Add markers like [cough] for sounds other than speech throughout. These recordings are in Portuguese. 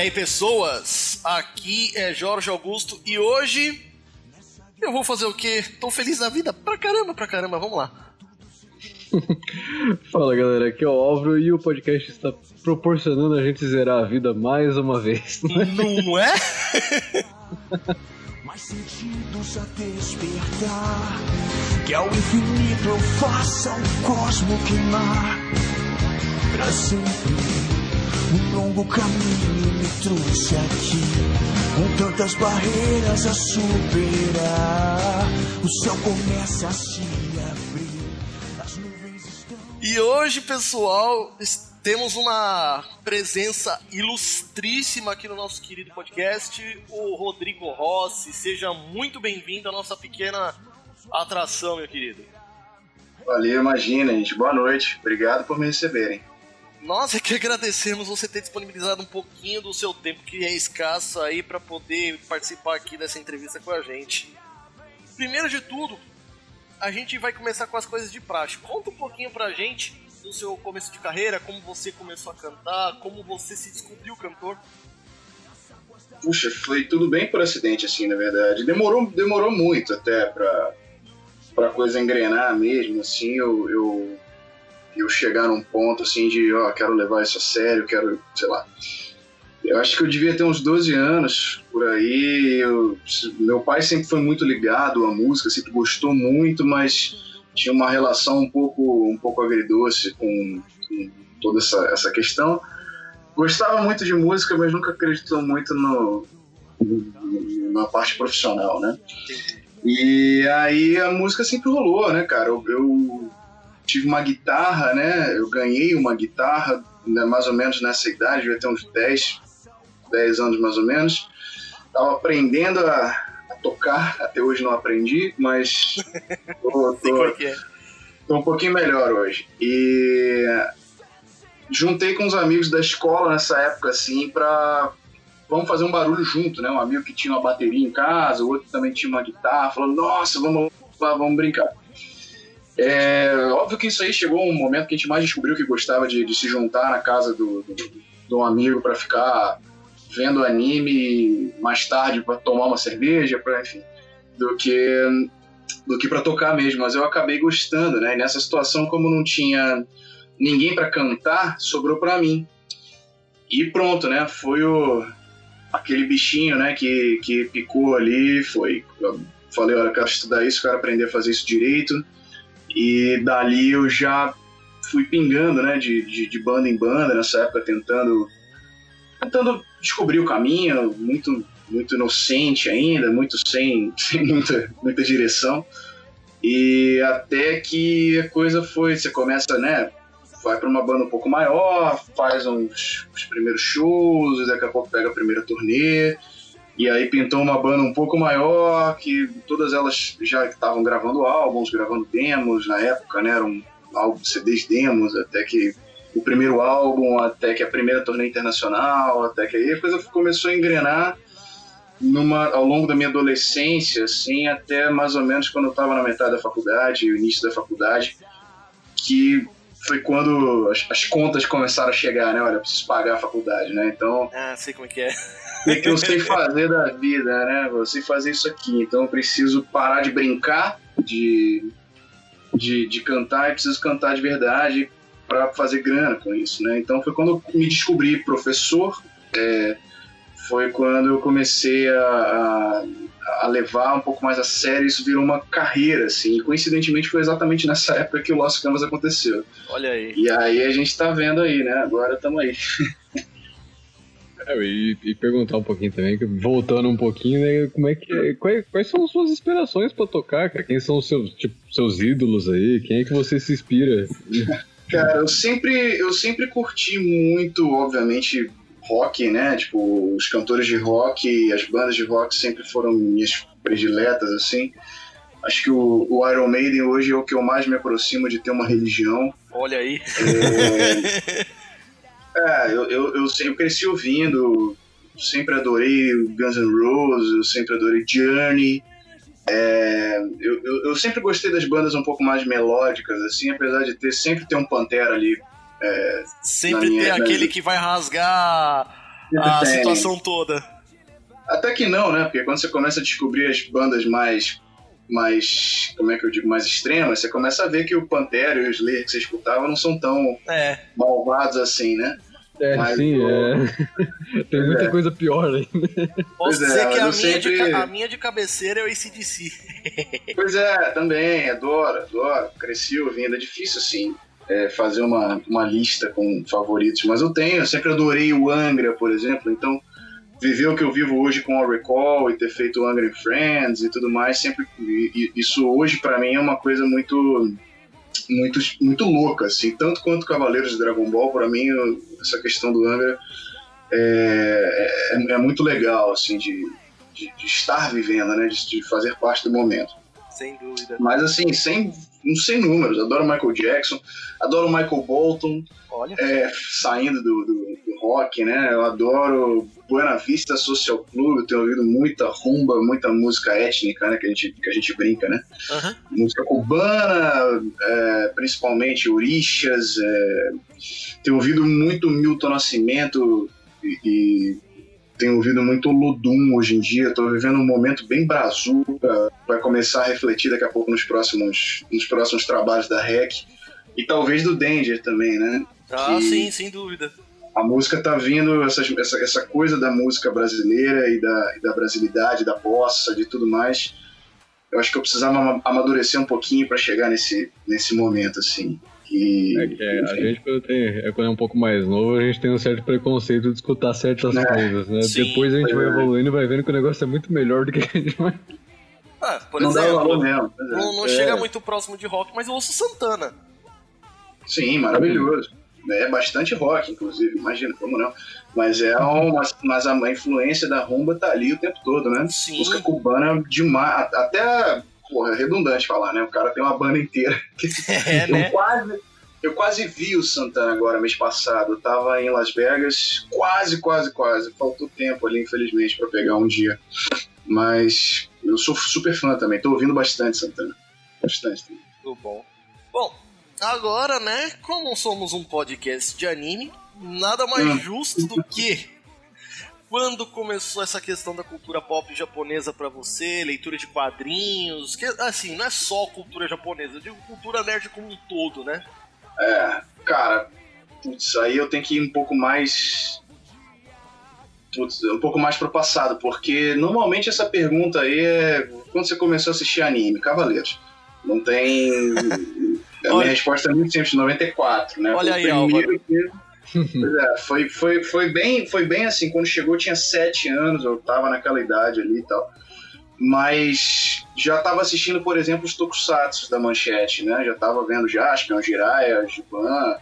E aí, pessoas, aqui é Jorge Augusto e hoje eu vou fazer o quê? Tô feliz na vida pra caramba, pra caramba, vamos lá. [laughs] Fala galera, aqui é o Álvaro e o podcast está proporcionando a gente zerar a vida mais uma vez. Não é? [laughs] mais sentidos a despertar. Que ao infinito eu faça o cosmo queimar. Pra sempre, um longo caminho trouxe aqui. Com tantas barreiras a superar. O céu começa a se abrir. As nuvens estão. E hoje, pessoal, es- temos uma presença ilustríssima aqui no nosso querido podcast, o Rodrigo Rossi. Seja muito bem-vindo à nossa pequena atração, meu querido. Valeu, imagina, gente. Boa noite. Obrigado por me receberem. Nós é que agradecemos você ter disponibilizado um pouquinho do seu tempo, que é escasso aí, para poder participar aqui dessa entrevista com a gente. Primeiro de tudo, a gente vai começar com as coisas de praxe. Conta um pouquinho pra gente do seu começo de carreira, como você começou a cantar, como você se descobriu cantor. Puxa, foi tudo bem por acidente, assim, na verdade. Demorou, demorou muito até pra, pra coisa engrenar mesmo, assim, eu, eu, eu chegar num ponto, assim, de, ó, quero levar isso a sério, quero, sei lá. Eu acho que eu devia ter uns 12 anos, por aí. Eu- meu pai sempre foi muito ligado à música, sempre gostou muito, mas tinha uma relação um pouco, um pouco agridoce com, com toda essa, essa questão. Gostava muito de música, mas nunca acreditou muito no, no- na parte profissional, né? E aí a música sempre rolou, né, cara? Eu, eu tive uma guitarra, né? Eu ganhei uma guitarra, né, mais ou menos nessa idade, devia ter uns 10, 10 anos mais ou menos. Tava aprendendo a, a tocar, até hoje não aprendi, mas [laughs] tô, tô- é. Tô um pouquinho melhor hoje. E juntei com os amigos da escola nessa época, assim, pra. Vamos fazer um barulho junto, né? Um amigo que tinha uma bateria em casa, o outro também tinha uma guitarra, falando, nossa, vamos lá, vamos brincar. É, óbvio que isso aí chegou um momento que a gente mais descobriu que gostava de, de se juntar na casa do, do, de um amigo pra ficar vendo anime mais tarde pra tomar uma cerveja, pra, enfim, do que do que para tocar mesmo, mas eu acabei gostando, né? E nessa situação, como não tinha ninguém para cantar, sobrou para mim. E pronto, né? Foi o aquele bichinho, né, que, que picou ali, foi eu falei, olha, eu quero estudar isso, quero aprender a fazer isso direito. E dali eu já fui pingando, né, de, de, de banda em banda nessa época tentando tentando descobrir o caminho, muito muito inocente ainda, muito sem, [laughs] sem muita, muita direção. E até que a coisa foi, você começa, né? Vai para uma banda um pouco maior, faz uns, os primeiros shows, daqui a pouco pega a primeira turnê. E aí pintou uma banda um pouco maior, que todas elas já estavam gravando álbuns, gravando demos na época, né? Eram álbuns, CDs demos, até que o primeiro álbum, até que a primeira turnê internacional, até que aí a coisa começou a engrenar numa, ao longo da minha adolescência, assim, até mais ou menos quando eu estava na metade da faculdade, o início da faculdade, que foi quando as, as contas começaram a chegar, né? Olha, eu preciso pagar a faculdade, né? Então, Ah, sei como é que é. O que eu sei fazer da vida, né? Eu sei fazer isso aqui, então eu preciso parar de brincar, de, de, de cantar, e preciso cantar de verdade para fazer grana com isso, né? Então foi quando eu me descobri professor, é, foi quando eu comecei a, a, a levar um pouco mais a sério, isso virou uma carreira, assim, e coincidentemente foi exatamente nessa época que o Lost Canvas aconteceu. Olha aí. E aí a gente tá vendo aí, né? Agora estamos aí. [laughs] É, e, e perguntar um pouquinho também, voltando um pouquinho, né? Como é que. Quais, quais são as suas inspirações pra tocar, cara? Quem são os seus, tipo, seus ídolos aí? Quem é que você se inspira? [laughs] Cara, eu sempre, eu sempre curti muito, obviamente, rock, né? Tipo, os cantores de rock, as bandas de rock sempre foram minhas prediletas, assim. Acho que o, o Iron Maiden hoje é o que eu mais me aproximo de ter uma religião. Olha aí. É, [laughs] eu, eu, eu, sempre cresci ouvindo, sempre adorei Guns N' Roses, eu sempre adorei Journey. É, eu, eu, eu sempre gostei das bandas um pouco mais melódicas, assim, apesar de ter sempre ter um Pantera ali. É, Sempre minha- na- aquele que vai rasgar a Tem. situação toda. Até que não, né? Porque quando você começa a descobrir as bandas mais. Mais. como é que eu digo? mais extremas, você começa a ver que o Pantera e o Slayer que você escutava não são tão É, malvados assim, né? É, Mas sim, é. [laughs] Tem muita é. coisa pior aí. posso Pois é, dizer mas que a minha, de, sempre- ca- a minha de cabeceira é o ACDC. [laughs] Pois é, também, adoro, adoro. Cresci ouvindo, é difícil assim. é, fazer uma, uma lista com favoritos, mas eu tenho, eu sempre adorei o Angra, por exemplo, então viver o que eu vivo hoje com o Recall e ter feito and Friends e tudo mais, sempre isso hoje pra mim é uma coisa muito muito muito louca, assim, tanto quanto Cavaleiros de Dragon Ball, pra mim essa questão do Angra é, é, é muito legal, assim, de, de, de estar vivendo, né, de, de fazer parte do momento. Sem dúvida. Mas assim, sem, sem números. Adoro Michael Jackson, adoro Michael Bolton, é, saindo do, do, do rock, né? Eu adoro Buena Vista Social Club, eu tenho ouvido muita rumba, muita música étnica, né? Que a gente, que a gente brinca, né? Aham. Música cubana, é, principalmente orixas. É, tenho ouvido muito Milton Nascimento e, e tenho ouvido muito Ludum hoje em dia. Estou vivendo um momento bem brazuca. Vai começar a refletir daqui a pouco nos próximos, nos próximos trabalhos da REC. E talvez do Danger também, né? Ah, Que- sim, sem dúvida. A música tá vindo, essas- essa, essa coisa da música brasileira e da, e da brasilidade, da bossa, de tudo mais. Eu acho que eu precisava ama- amadurecer um pouquinho para chegar nesse, nesse momento, assim. E, É que é, a gente, quando, tem, é, quando é um pouco mais novo, a gente tem um certo preconceito de escutar certas É, coisas, né? sim, Depois a gente vai é. evoluindo e vai vendo que o negócio é muito melhor do que a gente vai. Ah, por não dá valor exemplo, mesmo. é. não, não É. chega muito próximo de rock, mas eu ouço Santana. Sim, maravilhoso. É bastante rock, inclusive, imagina, como não. Mas é uma, mas a influência da rumba tá ali o tempo todo, né? Sim. Música cubana demais, até, porra, é redundante falar, né? O cara tem uma banda inteira. [laughs] [laughs] É, né? Eu quase, eu quase vi o Santana agora, mês passado. Eu tava em Las Vegas, quase, quase, quase. Faltou tempo ali, infelizmente, pra pegar um dia. Mas eu sou super fã também, tô ouvindo bastante Santana. Bastante. também. Muito bom. Bom, agora, né, como somos um podcast de anime, nada mais Hum. justo do que quando começou essa questão da cultura pop japonesa pra você, leitura de quadrinhos, que assim, não é só cultura japonesa, eu digo cultura nerd como um todo, né? É, cara, putz, aí eu tenho que ir um pouco mais. Putz, um pouco mais pro passado, porque normalmente essa pergunta aí é quando você começou a assistir anime, Cavaleiros. Não tem. A Olha- minha resposta é muito simples, 94, né? Olha Foi aí, o primeiro que- Pois é, foi, foi, foi, bem, foi bem assim, quando chegou eu tinha 7 anos, eu tava naquela idade ali e tal. Mas já tava assistindo, por exemplo, os tokusatsu da Manchete, né? Já tava vendo Jaspion, Jiraiya, Giban,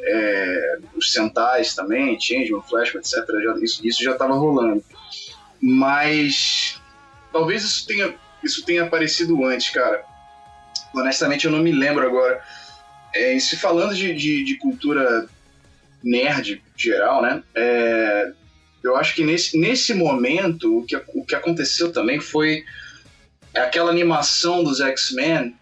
é, os Sentais também, Changeman, Flashman, etc. Já- isso, isso já tava rolando. Mas talvez isso tenha, isso tenha aparecido antes, cara. Honestamente, eu não me lembro agora. É, e se falando de, de, de cultura nerd geral, né? É, eu acho que nesse, nesse momento o que, o que aconteceu também foi aquela animação dos X-Men.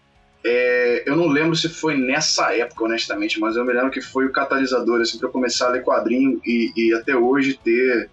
é, eu não lembro se foi nessa época, honestamente, mas eu me lembro que foi o catalisador assim, para começar a ler quadrinho e, e até hoje ter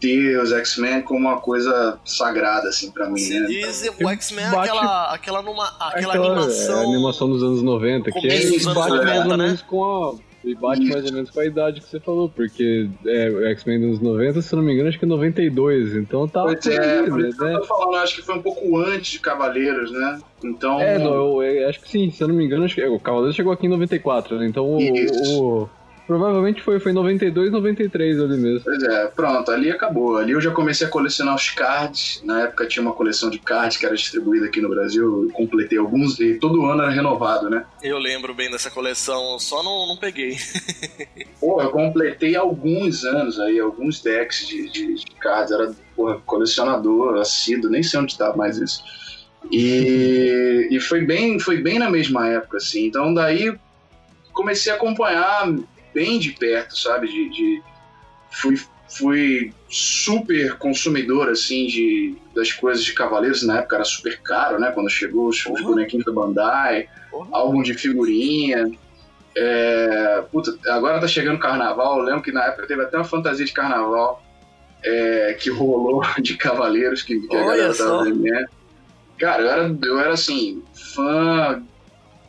ter os X-Men como uma coisa sagrada assim para mim, Se né? diz o X-Men é Bate- aquela, aquela, numa, aquela, Aquela animação. é, animação dos anos 90, que é, dos bate 90, mais ou né? menos com a. E bate Isso. mais ou menos com a idade que você falou, porque é, o X-Men dos anos 90, se eu não me engano, acho que é 92, então tá. Pois é, né? eu tô falando, acho que foi um pouco antes de Cavaleiros, né? Então. É, não, eu, eu acho que sim, se eu não me engano, acho que o Cavaleiro chegou aqui em 94, né? Então o- provavelmente foi, foi 92, 93 ali mesmo. Pois é, pronto, ali acabou. Ali eu já comecei a colecionar os cards. Na época tinha uma coleção de cards que era distribuída aqui no Brasil. Eu completei alguns e todo ano era renovado, né? Eu lembro bem dessa coleção, só não, não peguei. [laughs] Pô, eu completei alguns anos aí, alguns decks de, de, de cards. Era porra, colecionador, assíduo, nem sei onde tá mais isso. E, e foi, bem, foi bem na mesma época, assim. Então daí comecei a acompanhar bem de perto, sabe? De, de- fui, fui super consumidor, assim, de, das coisas de Cavaleiros. Na época era super caro, né? Quando chegou os, bonequinhos da Bandai, álbum de figurinha. É, puta, agora tá chegando carnaval. Eu lembro que na época teve até uma fantasia de carnaval é, que rolou [laughs] de cavaleiros que, que a galera só. tava vendendo. Cara, eu era, eu era assim, fã,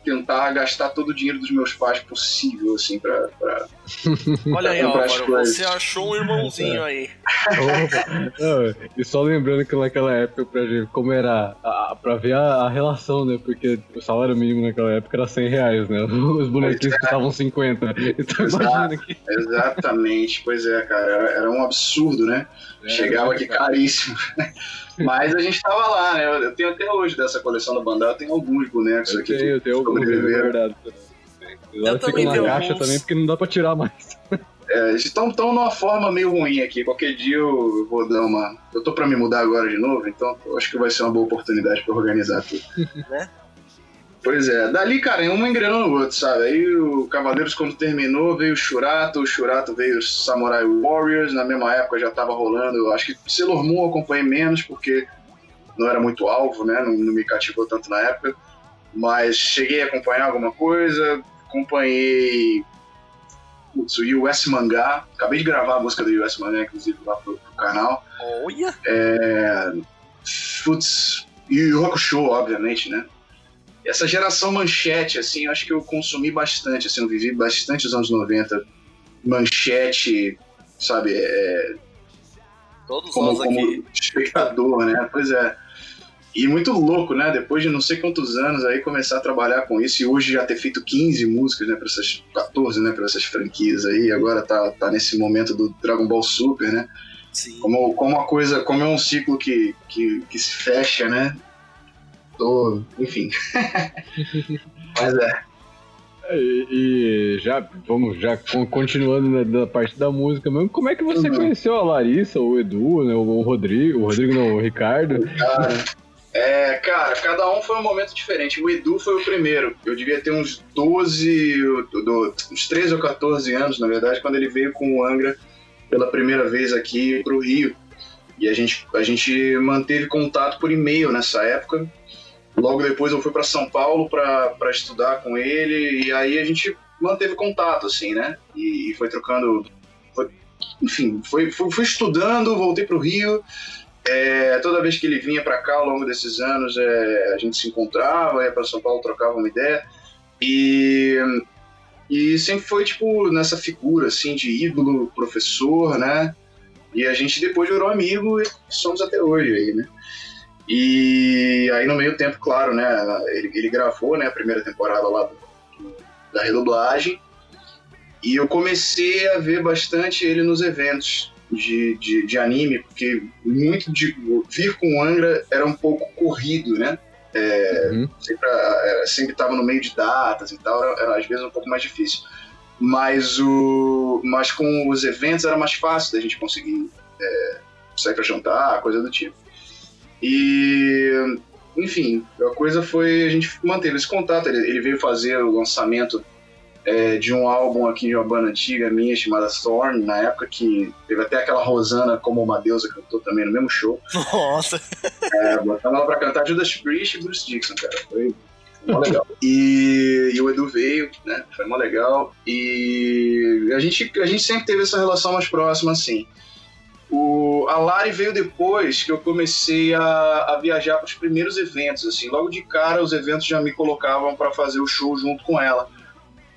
tentar gastar todo o dinheiro dos meus pais possível, assim, pra. pra... [laughs] Olha aí, Álvaro, você achou um irmãozinho aí. [laughs] Não, e só lembrando que naquela época, pra gente, como era a, pra ver a, a relação, né? Porque o salário mínimo naquela época era 100 reais, né? [laughs] Os bonequinhos custavam 50. Então Exato. imagina que. Exatamente, pois é, cara. Era, era um absurdo, né? Chegava aqui caríssimo. Mas a gente tava lá, né? Eu, eu tenho até hoje dessa coleção da Bandai, eu tenho alguns bonecos Eu aqui. tenho, eu tenho alguns sobreviveram. guardados. Eles também na tenho caixa alguns. também porque não dá pra tirar mais. É, eles estão tão numa forma meio ruim aqui. Qualquer dia eu vou dar uma. Eu tô pra me mudar agora de novo, então eu acho que vai ser uma boa oportunidade pra organizar tudo. Né? Pois é, dali, cara, um engrenou no outro, sabe? Aí o Cavaleiros, quando terminou, veio o Shurato, o Shurato veio o Samurai Warriors, na mesma época já tava rolando. Eu acho que Sailor Moon eu acompanhei menos, porque não era muito alvo, né? Não, não me cativou tanto na época. Mas cheguei a acompanhar alguma coisa, acompanhei putz, o US Mangá. Acabei de gravar a música do US Mangá, inclusive, lá pro, pro canal. Olha, É, putz, e o Yu Hakusho, obviamente, né? Essa geração manchete, assim, eu acho que eu consumi bastante, assim, eu vivi bastante os anos 90. Manchete, sabe, é, todos como, nós aqui. como espectador, né? Pois é. E muito louco, né? Depois de não sei quantos anos aí começar a trabalhar com isso e hoje já ter feito 15 músicas, né, para essas 14, né, para essas franquias aí, agora tá, tá nesse momento do Dragon Ball Super, né? Sim. Como, como a coisa, como é um ciclo que, que, que se fecha, né? Tô, enfim. [laughs] Mas é. E, e já, vamos, já con- continuando na, da parte da música mesmo, como é que você Uhum. conheceu a Larissa, o Edu, né, o Rodrigo, o Rodrigo não, o Ricardo? [laughs] Cara, é, cara, cada um foi um momento diferente. O Edu foi o primeiro. Eu devia ter uns 12, do- do- uns 13 ou 14 anos, na verdade, quando ele veio com o Angra pela primeira vez aqui pro Rio. E a gente, a gente manteve contato por e-mail nessa época. Logo depois eu fui para São Paulo para estudar com ele. E aí a gente manteve contato, assim, né? E, e foi trocando. foi- enfim, foi, fui, fui estudando, voltei pro Rio. É, toda vez que ele vinha para cá ao longo desses anos, é, a gente se encontrava, ia para São Paulo, trocava uma ideia. E, e sempre foi, tipo, nessa figura, assim, de ídolo, professor, né? E a gente depois virou amigo e somos até hoje aí, né? E aí no meio tempo, claro, né? Ele, ele gravou, né, a primeira temporada lá do- da redublagem. E eu comecei a ver bastante ele nos eventos de, de, de anime, porque muito de vir com o Angra era um pouco corrido, né? Uhum. sempre, era- sempre tava no meio de datas e tal, era, era às vezes um pouco mais difícil. Mas, o, mas com os eventos era mais fácil da gente conseguir é, sair pra jantar, coisa do tipo. E, enfim, a coisa foi, a gente manteve esse contato, ele, ele veio fazer o lançamento é, de um álbum aqui de uma banda antiga minha chamada Storm, na época que teve até aquela Rosana como uma deusa cantou também no mesmo show. Nossa, [laughs] É, botando ela pra cantar Judas Priest e Bruce Dixon, cara. Foi mó legal. [laughs] E, e o Edu veio, né? Foi mó legal. E a gente, a gente sempre teve essa relação mais próxima, assim. O, a Lari veio depois que eu comecei a, a viajar para os primeiros eventos, assim. Logo de cara, os eventos já me colocavam para fazer o show junto com ela.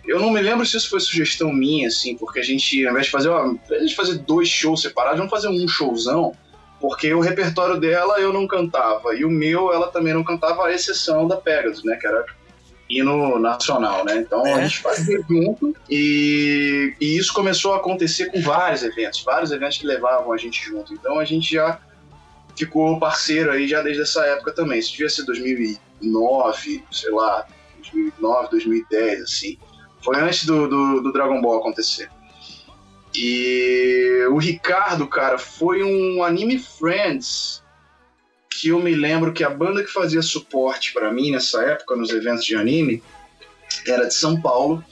Eu não me lembro se isso foi sugestão minha, assim, porque a gente, ao invés de fazer, ó, invés de fazer dois shows separados, vamos fazer um showzão porque o repertório dela eu não cantava e o meu ela também não cantava, à exceção da Pegasus, né, que era hino nacional, né? Então a É. gente fazia junto e, e isso começou a acontecer com vários eventos, vários eventos que levavam a gente junto. Então a gente já ficou parceiro aí já desde essa época também. Devia ser 2009, sei lá, 2009, 2010, assim. Foi antes do, do, do Dragon Ball acontecer. E o Ricardo, cara, foi um Anime Friends que eu me lembro que a banda que fazia suporte pra mim nessa época nos eventos de anime era de São Paulo.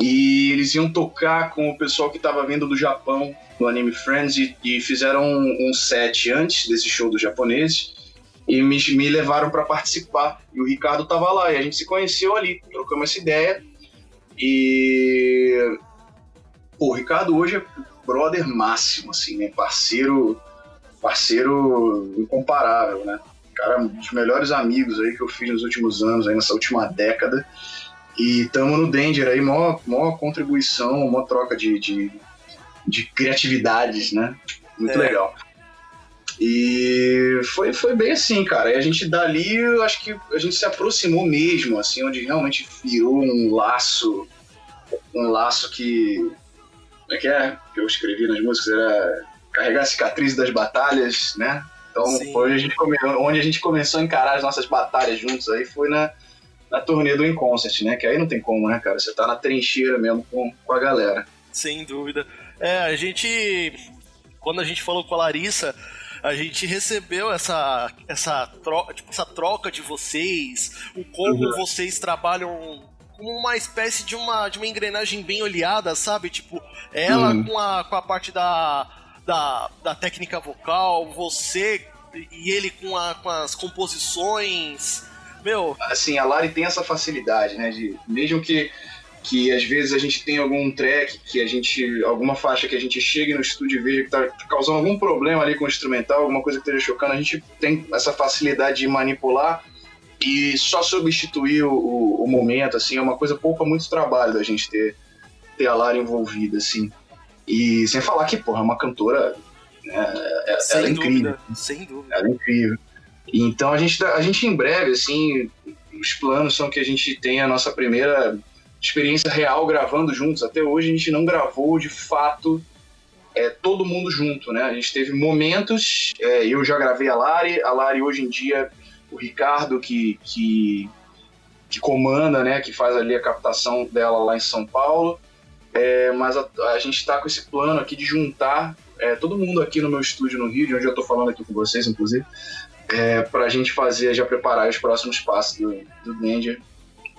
E eles iam tocar com o pessoal que estava vindo do Japão no Anime Friends e, e fizeram um, um set antes desse show dos japoneses e me, me levaram para participar. E o Ricardo tava lá e a gente se conheceu ali, trocamos essa ideia. E pô, o Ricardo hoje é brother máximo, assim, né? Parceiro, parceiro incomparável, né? Cara, um dos melhores amigos aí que eu fiz nos últimos anos, aí nessa última década. E tamo no Danger aí, maior, maior contribuição, maior troca de, de, de criatividades, né? Muito é. legal. E foi, foi bem assim, cara. E a gente dali, eu acho que a gente se aproximou mesmo, assim, onde realmente virou um laço, um laço que. Como é que é? Que eu escrevi nas músicas, era carregar a cicatriz das batalhas, né? Então foi a gente come... onde a gente começou a encarar as nossas batalhas juntos aí foi na, na turnê do Inconcert, né? Que aí não tem como, né, cara? Você tá na trincheira mesmo com, com a galera. Sem dúvida. É, a gente. Quando a gente falou com a Larissa, a gente recebeu essa, essa, troca, tipo, essa troca de vocês, o como uhum. vocês trabalham como uma espécie de uma, de uma engrenagem bem olhada, sabe? Tipo, ela uhum. com, a, com a parte da, da, da técnica vocal, você e ele com, a, com as composições. Meu. Assim, a Lari tem essa facilidade, né? De, mesmo que que às vezes a gente tem algum track, que a gente. alguma faixa que a gente chegue no estúdio e veja que tá causando algum problema ali com o instrumental, alguma coisa que esteja chocando, a gente tem essa facilidade de manipular e só substituir o, o, o momento, assim, é uma coisa poupa muito trabalho da gente ter, ter a Lara envolvida, assim. E sem falar que, porra, é uma cantora. Né, é, ela é incrível. Sem dúvida. Ela é incrível. Então a gente, a gente em breve, assim, os planos são que a gente tenha a nossa primeira experiência real gravando juntos. Até hoje a gente não gravou de fato é, todo mundo junto, né? A gente teve momentos, é, eu já gravei a Lari, a Lari hoje em dia, o Ricardo que, que, que comanda, né? Que faz ali a captação dela lá em São Paulo. É, mas a, a gente está com esse plano aqui de juntar é, todo mundo aqui no meu estúdio no Rio, de onde eu estou falando aqui com vocês, inclusive, é, para a gente fazer, já preparar os próximos passos do, do Danger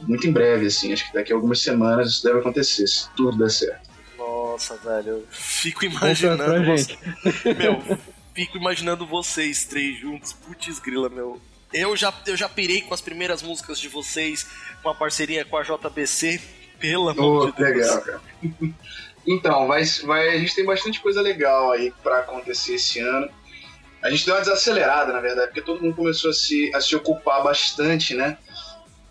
muito em breve, assim. Acho que daqui a algumas semanas isso deve acontecer, se tudo der certo. Nossa, velho, eu fico imaginando. Você... Meu, fico imaginando vocês três juntos. Putz, grila, meu. Eu já, eu já pirei com as primeiras músicas de vocês, com a parceria com a JBC. Pelo amor oh, de Deus. Legal, cara. [laughs] Então, vai, vai, a gente tem bastante coisa legal aí para acontecer esse ano. A gente deu uma desacelerada, na verdade, porque todo mundo começou a se, a se ocupar bastante, né?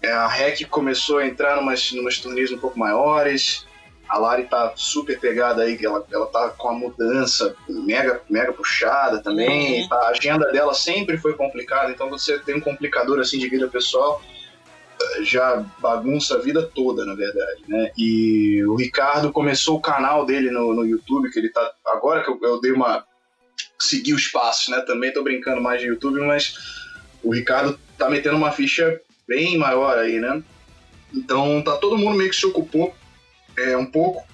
É, a REC começou a entrar numas, numas turnês um pouco maiores. A Lari tá super pegada aí, ela, ela tá com a mudança mega, mega puxada também. Uhum. A agenda dela sempre foi complicada, então você tem um complicador assim de vida pessoal, já bagunça a vida toda, na verdade, né? E o Ricardo começou o canal dele no, no YouTube, que ele tá. Agora que eu, eu dei uma. segui os passos, né? Também tô brincando mais de YouTube, mas o Ricardo tá metendo uma ficha bem maior aí, né? Então tá todo mundo meio que se ocupou é, um pouco,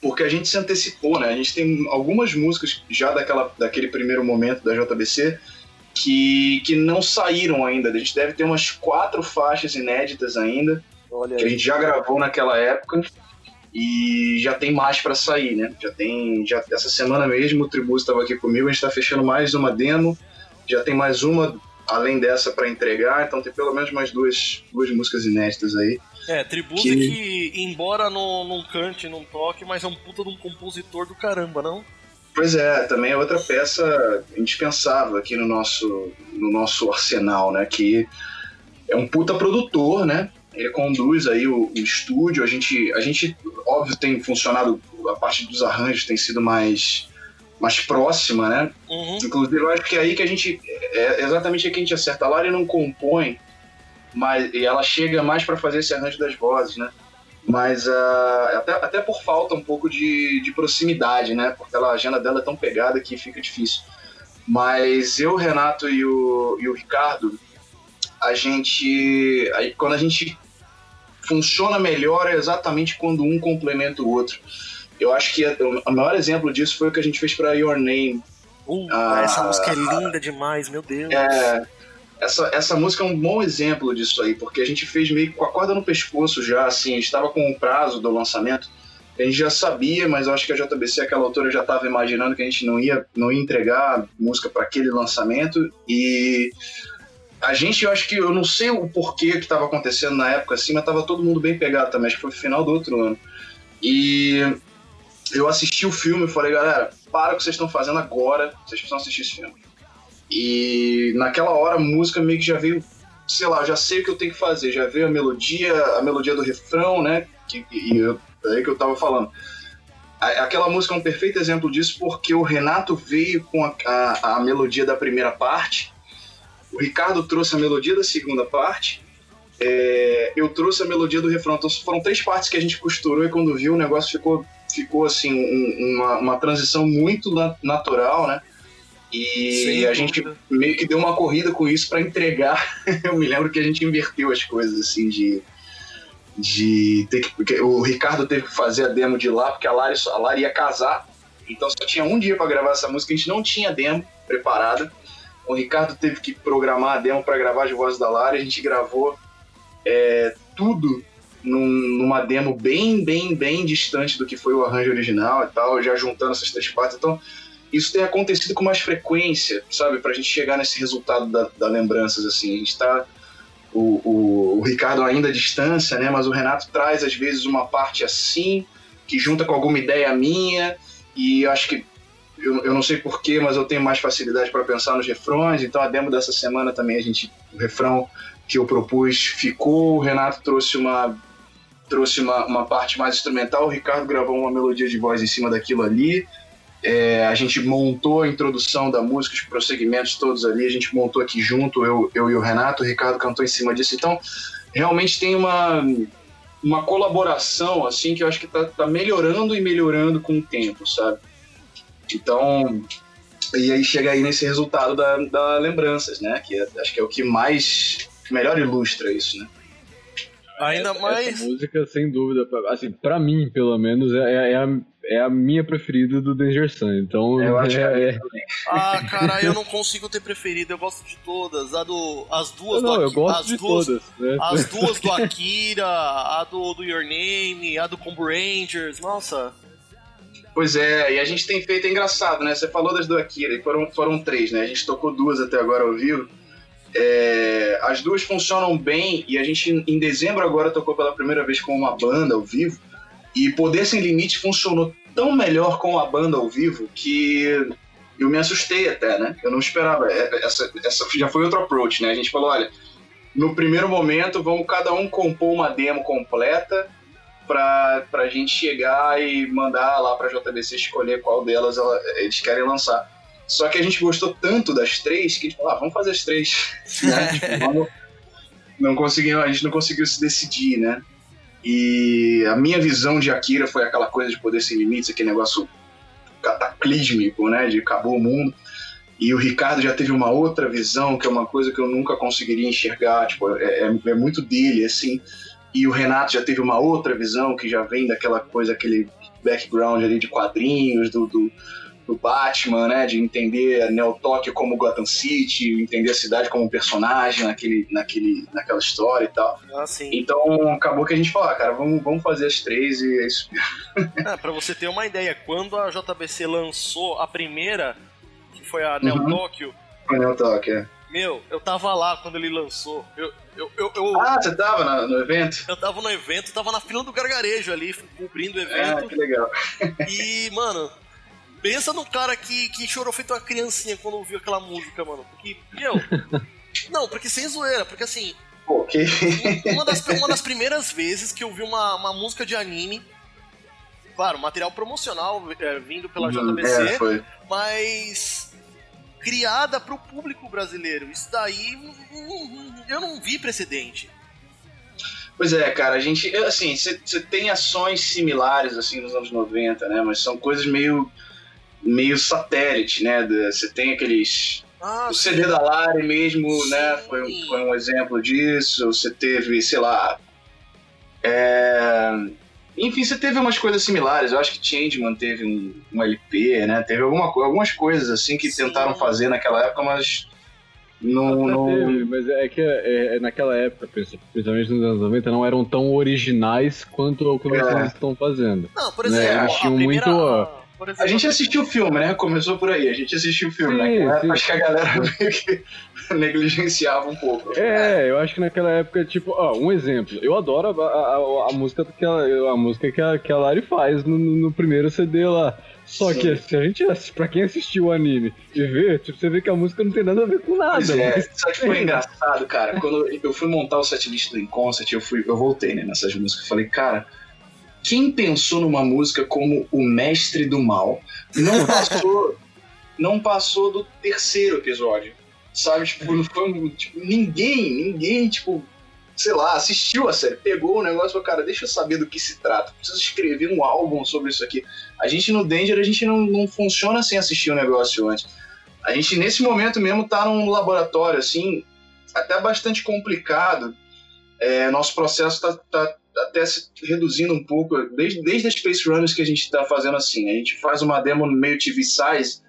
porque a gente se antecipou, né? A gente tem algumas músicas já daquela, daquele primeiro momento da JBC que, que não saíram ainda. A gente deve ter umas quatro faixas inéditas ainda, Olha que aí. a gente já gravou naquela época e já tem mais para sair, né? Já tem, já essa semana mesmo o Tributo estava aqui comigo, a gente está fechando mais uma demo, já tem mais uma além dessa para entregar, então tem pelo menos mais duas, duas músicas inéditas aí. É, Tributo que... que, embora não, não cante, não toque, mas é um puta de um compositor do caramba, não? Pois é, também é outra peça indispensável aqui no nosso, no nosso arsenal, né? Que é um puta produtor, né? Ele conduz aí o, o estúdio, a gente, a gente, óbvio, tem funcionado, a parte dos arranjos tem sido mais mais próxima, né? Uhum. Inclusive, eu acho que é aí que a gente. É exatamente aí que a gente acerta. A Lari não compõe, mas, e ela chega mais para fazer esse arranjo das vozes, né? Mas uh, até, até por falta um pouco de, de proximidade, né? Porque a agenda dela é tão pegada que fica difícil. Mas eu, Renato e o, e o Ricardo, a gente. Aí, quando a gente funciona melhor é exatamente quando um complementa o outro. Eu acho que o maior exemplo disso foi o que a gente fez para Your Name. Uh, ah, essa música é linda demais, meu Deus. É, essa, essa música é um bom exemplo disso aí, porque a gente fez meio com a corda no pescoço já, assim, estava com o prazo do lançamento, a gente já sabia, mas eu acho que a JBC, aquela altura, já estava imaginando que a gente não ia, não ia entregar música para aquele lançamento, e a gente, eu acho que, eu não sei o porquê que estava acontecendo na época assim, mas tava todo mundo bem pegado também, acho que foi no final do outro ano. E eu assisti o filme e falei, galera, para o que vocês estão fazendo agora, vocês precisam assistir esse filme. E naquela hora a música meio que já veio, sei lá, já sei o que eu tenho que fazer, já veio a melodia, a melodia do refrão, né? Que, e eu, é aí que eu tava falando. Aquela música é um perfeito exemplo disso porque o Renato veio com a, a, a melodia da primeira parte, o Ricardo trouxe a melodia da segunda parte, é, eu trouxe a melodia do refrão. Então foram três partes que a gente costurou e quando viu o negócio ficou, ficou assim, um, uma, uma transição muito natural, né? E Sim, a gente meio que deu uma corrida com isso para entregar. [laughs] eu me lembro que a gente inverteu as coisas, assim, de. de ter que, porque o Ricardo teve que fazer a demo de lá, porque a Lari, a Lari ia casar. Então só tinha um dia para gravar essa música, a gente não tinha demo preparada. O Ricardo teve que programar a demo para gravar as vozes da Lari, a gente gravou é, tudo num, numa demo bem, bem, bem distante do que foi o arranjo original e tal, já juntando essas três partes. Então, isso tem acontecido com mais frequência, sabe? Pra gente chegar nesse resultado da, da lembranças, assim. A gente tá. O, o, o, Ricardo ainda à distância, né? Mas o Renato traz, às vezes, uma parte assim, que junta com alguma ideia minha, e acho que. Eu, eu não sei porquê, mas eu tenho mais facilidade para pensar nos refrões, então a demo dessa semana também a gente. O refrão que eu propus ficou, o Renato trouxe uma trouxe uma, uma parte mais instrumental, o Ricardo gravou uma melodia de voz em cima daquilo ali, é, a gente montou a introdução da música, os prosseguimentos todos ali, a gente montou aqui junto, eu, eu e o Renato, o Ricardo cantou em cima disso. Então, realmente tem uma, uma colaboração, assim, que eu acho que tá, tá melhorando e melhorando com o tempo, sabe? Então, e aí chega aí nesse resultado da, da Lembranças, né? Que é, acho que é o que mais, melhor ilustra isso, né? Ainda essa, mais. Essa música, sem dúvida, assim, pra mim, pelo menos, é, é, a, é a minha preferida do Danger Sun. Então, eu [laughs] acho é, é... Ah, cara, eu [laughs] não consigo ter preferida. Eu gosto de todas. A do. As duas não, do Akira. Eu gosto as de duas, todas. Né? As [laughs] duas do Akira, a do, do Your Name, a do Combo Rangers. Nossa. Pois é, e a gente tem feito, é engraçado, né? Você falou das do Akira, e foram, foram três, né? A gente tocou duas até agora ao vivo. É, as duas funcionam bem e a gente em dezembro agora tocou pela primeira vez com uma banda ao vivo e Poder Sem Limite funcionou tão melhor com a banda ao vivo que eu me assustei até, né? Eu não esperava. É, essa, essa já foi outro approach, né? A gente falou, olha, no primeiro momento vamos cada um compor uma demo completa para a gente chegar e mandar lá para JBC escolher qual delas ela, eles querem lançar. Só que a gente gostou tanto das três que a gente falou, ah, vamos fazer as três. né? [laughs] [laughs] tipo, vamos... não conseguiu, a gente não conseguiu se decidir, né? E a minha visão de Akira foi aquela coisa de poder sem limites, aquele negócio cataclísmico, né? De acabou o mundo. E o Ricardo já teve uma outra visão, que é uma coisa que eu nunca conseguiria enxergar, tipo, é, é, é muito dele, assim. E o Renato já teve uma outra visão, que já vem daquela coisa, aquele background ali de quadrinhos, do, do do Batman, né? De entender Neo Tóquio como Gotham City, entender a cidade como um personagem naquele, naquele, naquela história e tal. Ah, sim. Então acabou que a gente falou, ah, cara, vamos, vamos fazer as três e é isso. [laughs] é, pra você ter uma ideia, quando a JBC lançou a primeira, que foi a Neo uhum. A Neo Tóquio, é. Meu, eu tava lá quando ele lançou. Eu, eu, eu, eu ah, você tava no, no, evento? Eu tava no evento, tava na fila do gargarejo ali, cobrindo o evento. Ah, que legal. e, mano, Pensa no cara que, que chorou feito uma criancinha quando ouviu aquela música, mano. Porque, meu. [laughs] não, porque sem zoeira, porque assim. Ok. Uma das, uma das primeiras vezes que eu vi uma, uma música de anime. Claro, material promocional é, vindo pela JBC, é, mas criada para o público brasileiro. Isso daí eu não vi precedente. Pois é, cara, a gente, assim, você tem ações similares, assim, nos anos 90, né, mas são coisas meio meio satélite, né? Você tem aqueles. Ah, o CD sim. da Lari mesmo, sim. né? Foi um, foi um exemplo disso. Você teve, sei lá. É... Enfim, você teve umas coisas similares. Eu acho que Changeman teve um, um LP, né? Teve alguma, algumas coisas assim que sim. tentaram fazer naquela época, mas. Não, não... Teve, mas é que é, é, naquela época, principalmente nos anos 90, não eram tão originais quanto o que é. vocês estão fazendo. Não, por exemplo, né? Eles tinham primeira... muito exemplo. A gente assistiu o filme, né? Começou por aí. A gente assistiu o filme, Sim, né? sim. Acho que a galera [laughs] meio que negligenciava um pouco. É, eu acho que naquela época, tipo, ó, um exemplo. Eu adoro a, a, a música que a, a música que a, que a Lari faz no, no primeiro CD lá. Só Sim. que se a gente, pra quem assistiu o anime e vê, tipo, você vê que a música não tem nada a ver com nada. Pois é, mas- sabe que foi engraçado, cara? Quando eu fui montar o setlist do Inconcert, eu, fui, eu voltei né, nessas músicas. Eu falei, cara, quem pensou numa música como O Mestre do Mal não [laughs] passou, não passou do terceiro episódio. Sabe, tipo, não foi um- tipo, ninguém, ninguém, tipo, sei lá, assistiu a série, pegou o negócio e falou, cara, deixa eu saber do que se trata. Preciso escrever um álbum sobre isso aqui. A gente no Danger, a gente não, não funciona sem assistir o negócio antes. A gente, nesse momento mesmo, tá num laboratório, assim, até bastante complicado. É, nosso processo tá, tá até se reduzindo um pouco, desde, desde as Space Runners que a gente tá fazendo assim. A gente faz uma demo meio TV size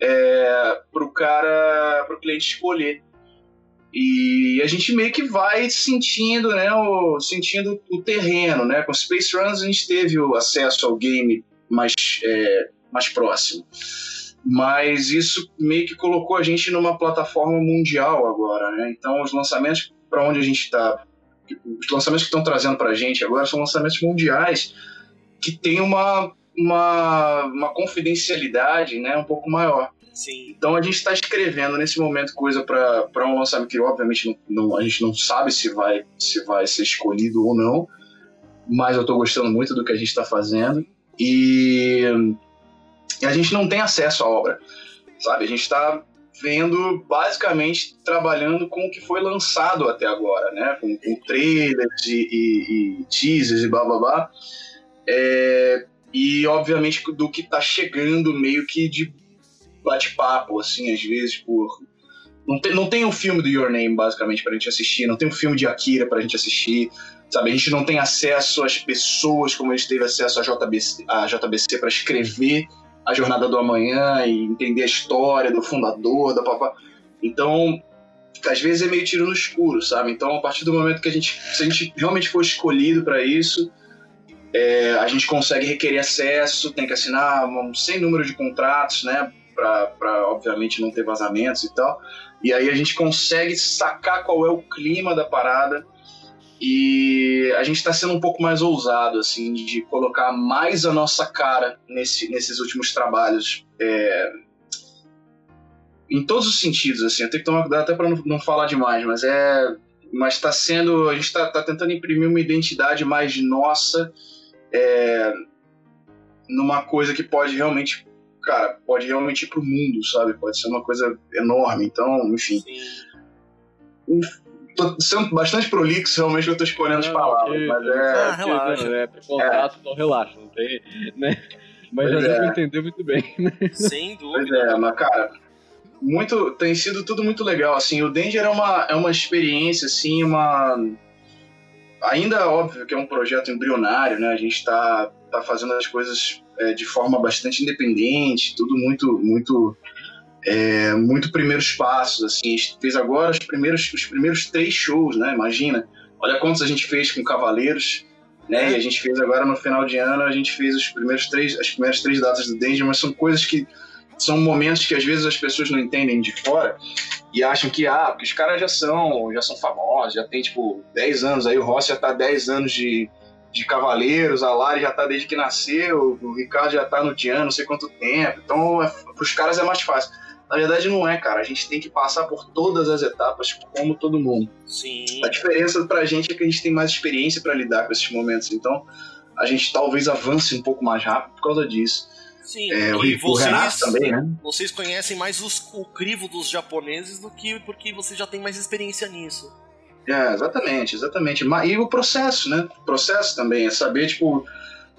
é, pro cara, pro cliente escolher. E a gente meio que vai sentindo, né, o, sentindo o terreno, né? Com Space Runners a gente teve o acesso ao game mais, é, mais próximo. Mas isso meio que colocou a gente numa plataforma mundial agora, né? Então os lançamentos para onde a gente está, os lançamentos que estão trazendo para a gente agora são lançamentos mundiais que tem uma, uma, uma confidencialidade, né, um pouco maior. Sim. Então a gente está escrevendo nesse momento coisa para um lançamento que obviamente não, não- a gente não sabe se vai, se vai ser escolhido ou não, mas eu estou gostando muito do que a gente está fazendo e a gente não tem acesso à obra, sabe? A gente está vendo basicamente trabalhando com o que foi lançado até agora, né? Com, com trailers e, e- e teasers e blá blá blá. É, e obviamente do que está chegando meio que de bate-papo, assim, às vezes, por. Não tem, não tem um filme do Your Name, basicamente, pra gente assistir, não tem um filme de Akira pra gente assistir, sabe? A gente não tem acesso às pessoas como a gente teve acesso à JBC, à JBC para escrever a Jornada do Amanhã e entender a história do fundador, da papá. Então, às vezes é meio tiro no escuro, sabe? Então, a partir do momento que a gente, se a gente realmente for escolhido para isso, é, a gente consegue requerer acesso, tem que assinar um sem número de contratos, né? Para, obviamente, não ter vazamentos e tal. E aí a gente consegue sacar qual é o clima da parada. E a gente está sendo um pouco mais ousado, assim, de colocar mais a nossa cara nesse, nesses últimos trabalhos. é, em todos os sentidos, assim. Eu tenho que tomar cuidado até para não, não falar demais, mas é. Mas está sendo. A gente está tentando imprimir uma identidade mais nossa é, numa coisa que pode realmente. Cara, pode realmente ir pro mundo, sabe? Pode ser uma coisa enorme. Então, enfim. Sim. Tô sendo bastante prolixo, realmente, eu tô escolhendo as palavras. que- Mas Ah, é. relaxa. É, pra contato, então relaxa, não tem, né? Mas já Pois deu é. entender muito bem. Sem Pois dúvida. é, mas cara, muito, tem sido tudo muito legal, assim, o Danger é uma, é uma experiência, assim, uma... Ainda óbvio que é um projeto embrionário, né, a gente tá, tá fazendo as coisas é, de forma bastante independente, tudo muito, muito, é, muito primeiros passos, assim, a gente fez agora os primeiros, os primeiros três shows, né, imagina, olha quantos a gente fez com Cavaleiros, né, e a gente fez agora no final de ano, a gente fez os primeiros três, as primeiras três datas do Danger, mas são coisas que são momentos que às vezes as pessoas não entendem de fora e acham que, ah, porque os caras já são, já são famosos, já tem tipo 10 anos, aí o Rossi já tá 10 anos de, de Cavaleiros, a Lari já tá desde que nasceu, o Ricardo já tá no Diano, não sei quanto tempo, então é, pros caras é mais fácil. Na verdade não é, cara, a gente tem que passar por todas as etapas como todo mundo. Sim. A diferença pra gente é que a gente tem mais experiência para lidar com esses momentos, então a gente talvez avance um pouco mais rápido por causa disso. Sim. É, o, e o Renato vocês, também, né? vocês conhecem mais os- o crivo dos japoneses do que porque você já tem mais experiência nisso. É, exatamente, exatamente. E o processo, né? O processo também é saber, tipo,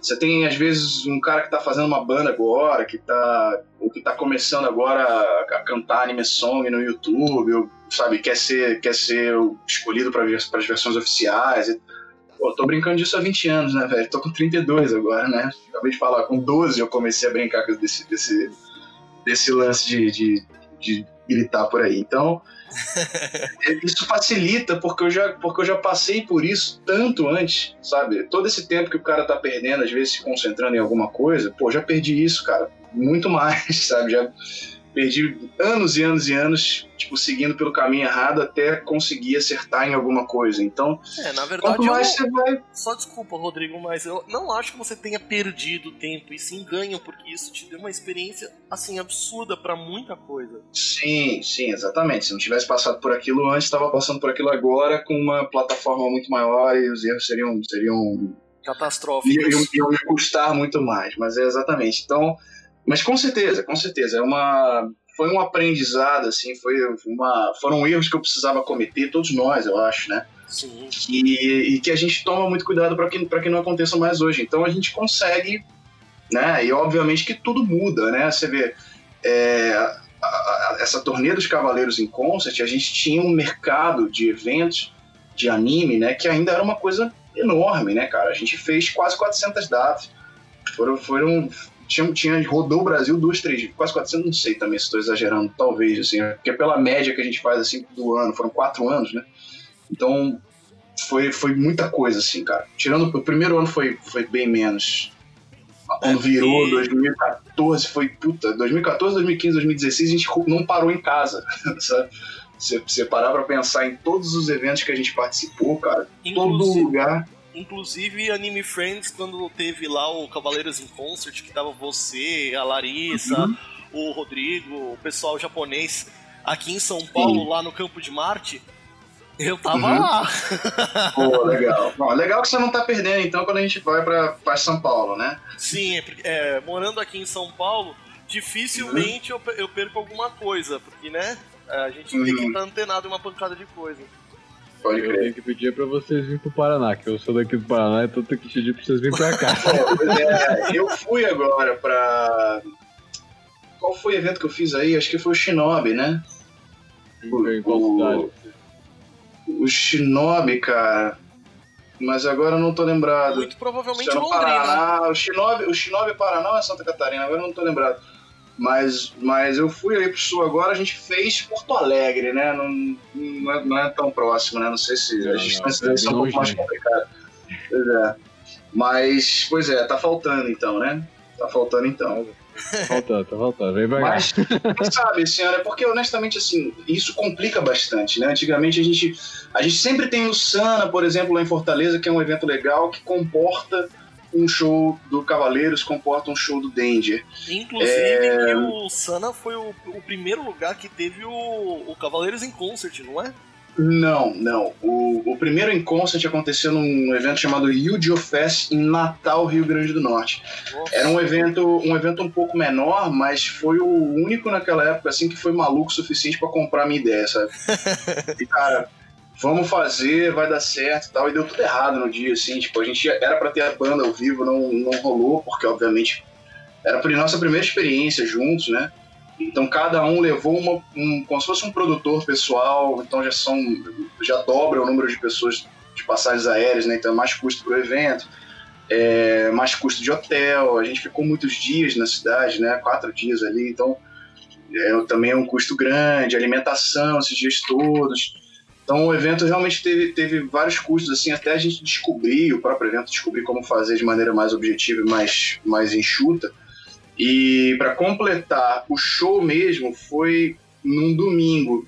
você tem às vezes um cara que tá fazendo uma banda agora, que tá, ou que tá começando agora a, cantar anime song no YouTube, ou, sabe, quer ser, quer ser escolhido para as versões oficiais. Pô, tô brincando disso há 20 anos, né, velho? Tô com 32 agora, né? Acabei de falar, com 12 eu comecei a brincar desse, desse, desse lance de, de, de gritar por aí. Então, [laughs] isso facilita porque eu, já, porque eu já passei por isso tanto antes, sabe? Todo esse tempo que o cara tá perdendo, às vezes se concentrando em alguma coisa, pô, já perdi isso, cara. Muito mais, [laughs] sabe? Já perdi anos e anos e anos, tipo, seguindo pelo caminho errado até conseguir acertar em alguma coisa. Então, é, na verdade, quanto mais eu... você vai. Só desculpa, Rodrigo, mas eu não acho que você tenha perdido tempo e sim ganho, porque isso te deu uma experiência, assim, absurda para muita coisa. Sim, sim, exatamente. Se não tivesse passado por aquilo antes, estava passando por aquilo agora com uma plataforma muito maior e os erros seriam. seriam catastróficos. Iam, me custar muito mais, mas é exatamente. Então mas com certeza, com certeza. É uma, foi um aprendizado, assim, foi uma, foram erros que eu precisava cometer, todos nós, eu acho, né? Sim. E, e que a gente toma muito cuidado para que, que não aconteça mais hoje. Então a gente consegue, né? E obviamente que tudo muda, né? Você vê, é, essa turnê dos Cavaleiros em Concert, a gente tinha um mercado de eventos de anime, né? Que ainda era uma coisa enorme, né, cara? A gente fez quase 400 datas. Foram, foram tinha, tinha, rodou o Brasil duas, três, quase 400, não sei também se estou exagerando, talvez, assim, porque pela média que a gente faz, assim, do ano, foram quatro anos, né? Então, foi, foi muita coisa, assim, cara. Tirando, o primeiro ano foi, foi bem menos. Quando é, virou, 2014, foi, puta, 2014, 2015, 2016, a gente não parou em casa, [laughs] sabe? Você, você parar pra pensar em todos os eventos que a gente participou, cara, Inclusive, todo lugar Inclusive, Anime Friends, quando teve lá o Cavaleiros em Concert, que tava você, a Larissa, uhum. o Rodrigo, o pessoal japonês aqui em São Paulo, Sim. lá no Campo de Marte, eu tava uhum. lá. [laughs] Pô, legal. Bom, legal que você não tá perdendo, então, quando a gente vai pra, pra São Paulo, né? Sim, é, é, morando aqui em São Paulo, dificilmente uhum. eu, eu perco alguma coisa, porque, né, a gente tem que estar uhum. tá antenado em uma pancada de coisa. Pode eu tenho que pedir pra vocês virem pro Paraná, que eu sou daqui do Paraná, então tenho que pedir pra vocês virem pra cá. [laughs] é, eu fui agora pra. Qual foi o evento que eu fiz aí? Acho que foi o Shinobi, né? O, qual cidade? O Shinobi, cara. Mas agora eu não tô lembrado. Muito provavelmente é Londrina. Paraná. O Shinobi, o Shinobi Paraná ou é Santa Catarina? Agora eu não tô lembrado. Mas, mas eu fui aí pro sul agora, a gente fez Porto Alegre, né? Não, não, é, não é tão próximo, né? Não sei se as distâncias são um pouco mais complicadas. Pois é. Mas, pois é, tá faltando então, né? Tá faltando então. Tá faltando, tá faltando. Vem Mas, sabe, senhora, é porque honestamente, assim, isso complica bastante, né? Antigamente a gente, a gente sempre tem o Sana, por exemplo, lá em Fortaleza, que é um evento legal que comporta um show do Cavaleiros comporta um show do Danger. Inclusive, é... o Sana foi o, o, primeiro lugar que teve o, o Cavaleiros em Concert, não é? Não, não. O, o primeiro em concert aconteceu num evento chamado Yu-Gi-Oh! Fest em Natal, Rio Grande do Norte. Nossa. Era um evento, um evento um pouco menor, mas foi o único naquela época assim que foi maluco o suficiente para comprar a minha ideia, sabe? [laughs] e cara, vamos fazer, vai dar certo e tal. E deu tudo errado no dia, assim. Tipo, a gente era para ter a banda ao vivo, não, não rolou, porque obviamente era a nossa primeira experiência juntos, né? Então cada um levou uma, um, como se fosse um produtor pessoal, então já são, já dobra o número de pessoas de passagens aéreas, né? Então é mais custo para o evento, é, mais custo de hotel. A gente ficou muitos dias na cidade, né? Quatro dias ali, então é, também é um custo grande, alimentação esses dias todos. Então o evento realmente teve, teve vários custos, assim, até a gente descobrir, o próprio evento descobrir como fazer de maneira mais objetiva e mais, mais enxuta. E para completar, o show mesmo foi num domingo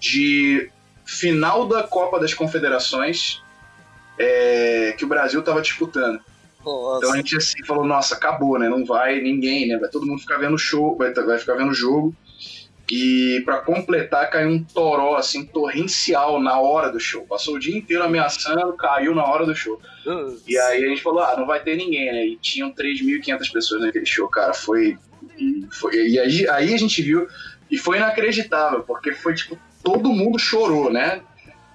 de final da Copa das Confederações é, que o Brasil estava disputando. Nossa. Então a gente assim falou, nossa, acabou, né? Não vai ninguém, né? Vai todo mundo ficar vendo o show, vai, vai ficar vendo o jogo. E para completar, caiu um toró assim torrencial na hora do show. Passou o dia inteiro ameaçando, caiu na hora do show. E aí a gente falou: ah, não vai ter ninguém, né? E tinham 3.500 pessoas naquele show, cara. Foi. E, foi, e aí, aí a gente viu. E foi inacreditável, porque foi tipo: todo mundo chorou, né?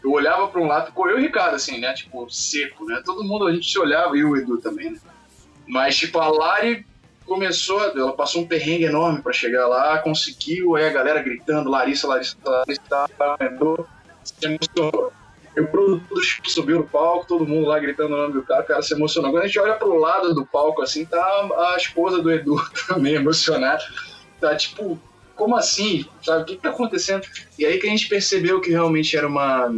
Eu olhava para um lado, ficou eu e o Ricardo, assim, né? Tipo, seco, né? Todo mundo, a gente se olhava, e o Edu também, né? Mas, tipo, a Lari começou, ela passou um perrengue enorme para chegar lá, conseguiu, aí a galera gritando, Larissa, Larissa, Larissa, entrou, se emocionou. o produtor subiu no palco, todo mundo lá gritando o nome do cara, o cara se emocionou. Quando a gente olha pro lado do palco, assim, tá a esposa do Edu [laughs] também emocionada. Tá, tipo, como assim? Sabe, o que, que tá acontecendo? E aí que a gente percebeu que realmente era uma